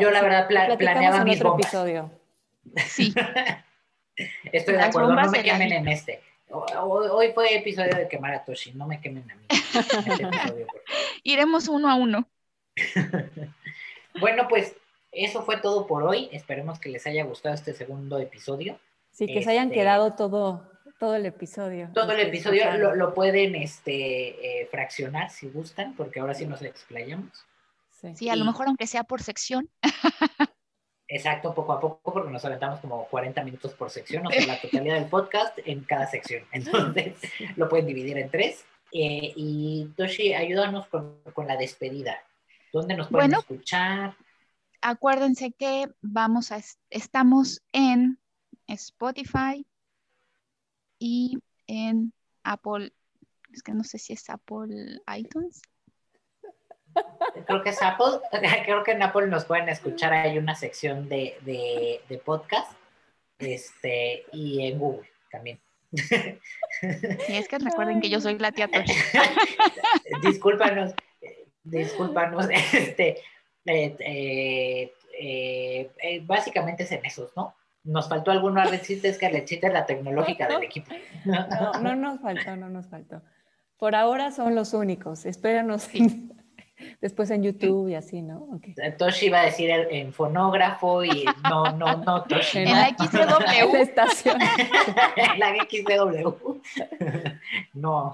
Yo la verdad pla planeaba mis bombas. episodio. Sí. Estoy de acuerdo, no me quemen en este. Hoy fue episodio de quemar a Toshi, no me quemen a mí. Este episodio, Iremos uno a uno. bueno, pues eso fue todo por hoy. Esperemos que les haya gustado este segundo episodio. Sí, que este, se hayan quedado todo, todo el episodio. Todo el episodio lo, lo, pueden este, eh, fraccionar si gustan, porque ahora sí nos explayamos. Sí, sí a y, lo mejor aunque sea por sección. Exacto, poco a poco, porque nos aventamos como 40 minutos por sección, o sea, la totalidad del podcast en cada sección. Entonces, lo pueden dividir en tres. Eh, y Toshi, ayúdanos con, con, la despedida. ¿Dónde nos pueden bueno, escuchar? Acuérdense que vamos a, estamos en Spotify y en Apple, es que no sé si es Apple iTunes. Creo que Apple, creo que en Apple nos pueden escuchar, hay una sección de, de, de podcast, este, y en Google también. Y es que recuerden que yo soy la tía Toshi. discúlpanos, discúlpanos, este, eh, eh, eh, básicamente es en esos, ¿no? Nos faltó alguno a decirte, es que Alexita es la tecnológica del equipo. No, no nos faltó, no nos faltó. Por ahora son los únicos, espéranos después en YouTube y así, ¿no? Okay. Toshi va a decir en fonógrafo y no, no, no, Toshi. En la XW. estación. en la XW. no.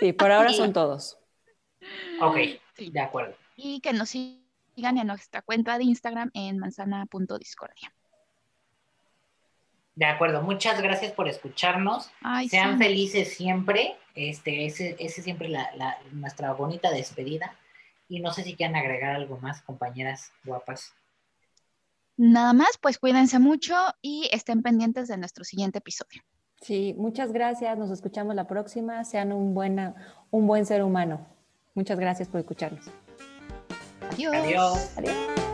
Sí, por ahora son todos. Ok, de acuerdo. Y que nos sigan en nuestra cuenta de Instagram en manzana.discordia. De acuerdo, muchas gracias por escucharnos. Ay, Sean sí. felices siempre. Este, ese, ese siempre la, la, nuestra bonita despedida. Y no sé si quieren agregar algo más, compañeras guapas. Nada más, pues cuídense mucho y estén pendientes de nuestro siguiente episodio. Sí, muchas gracias. Nos escuchamos la próxima. Sean un, buena, un buen ser humano. Muchas gracias por escucharnos. Adiós. Adiós. Adiós.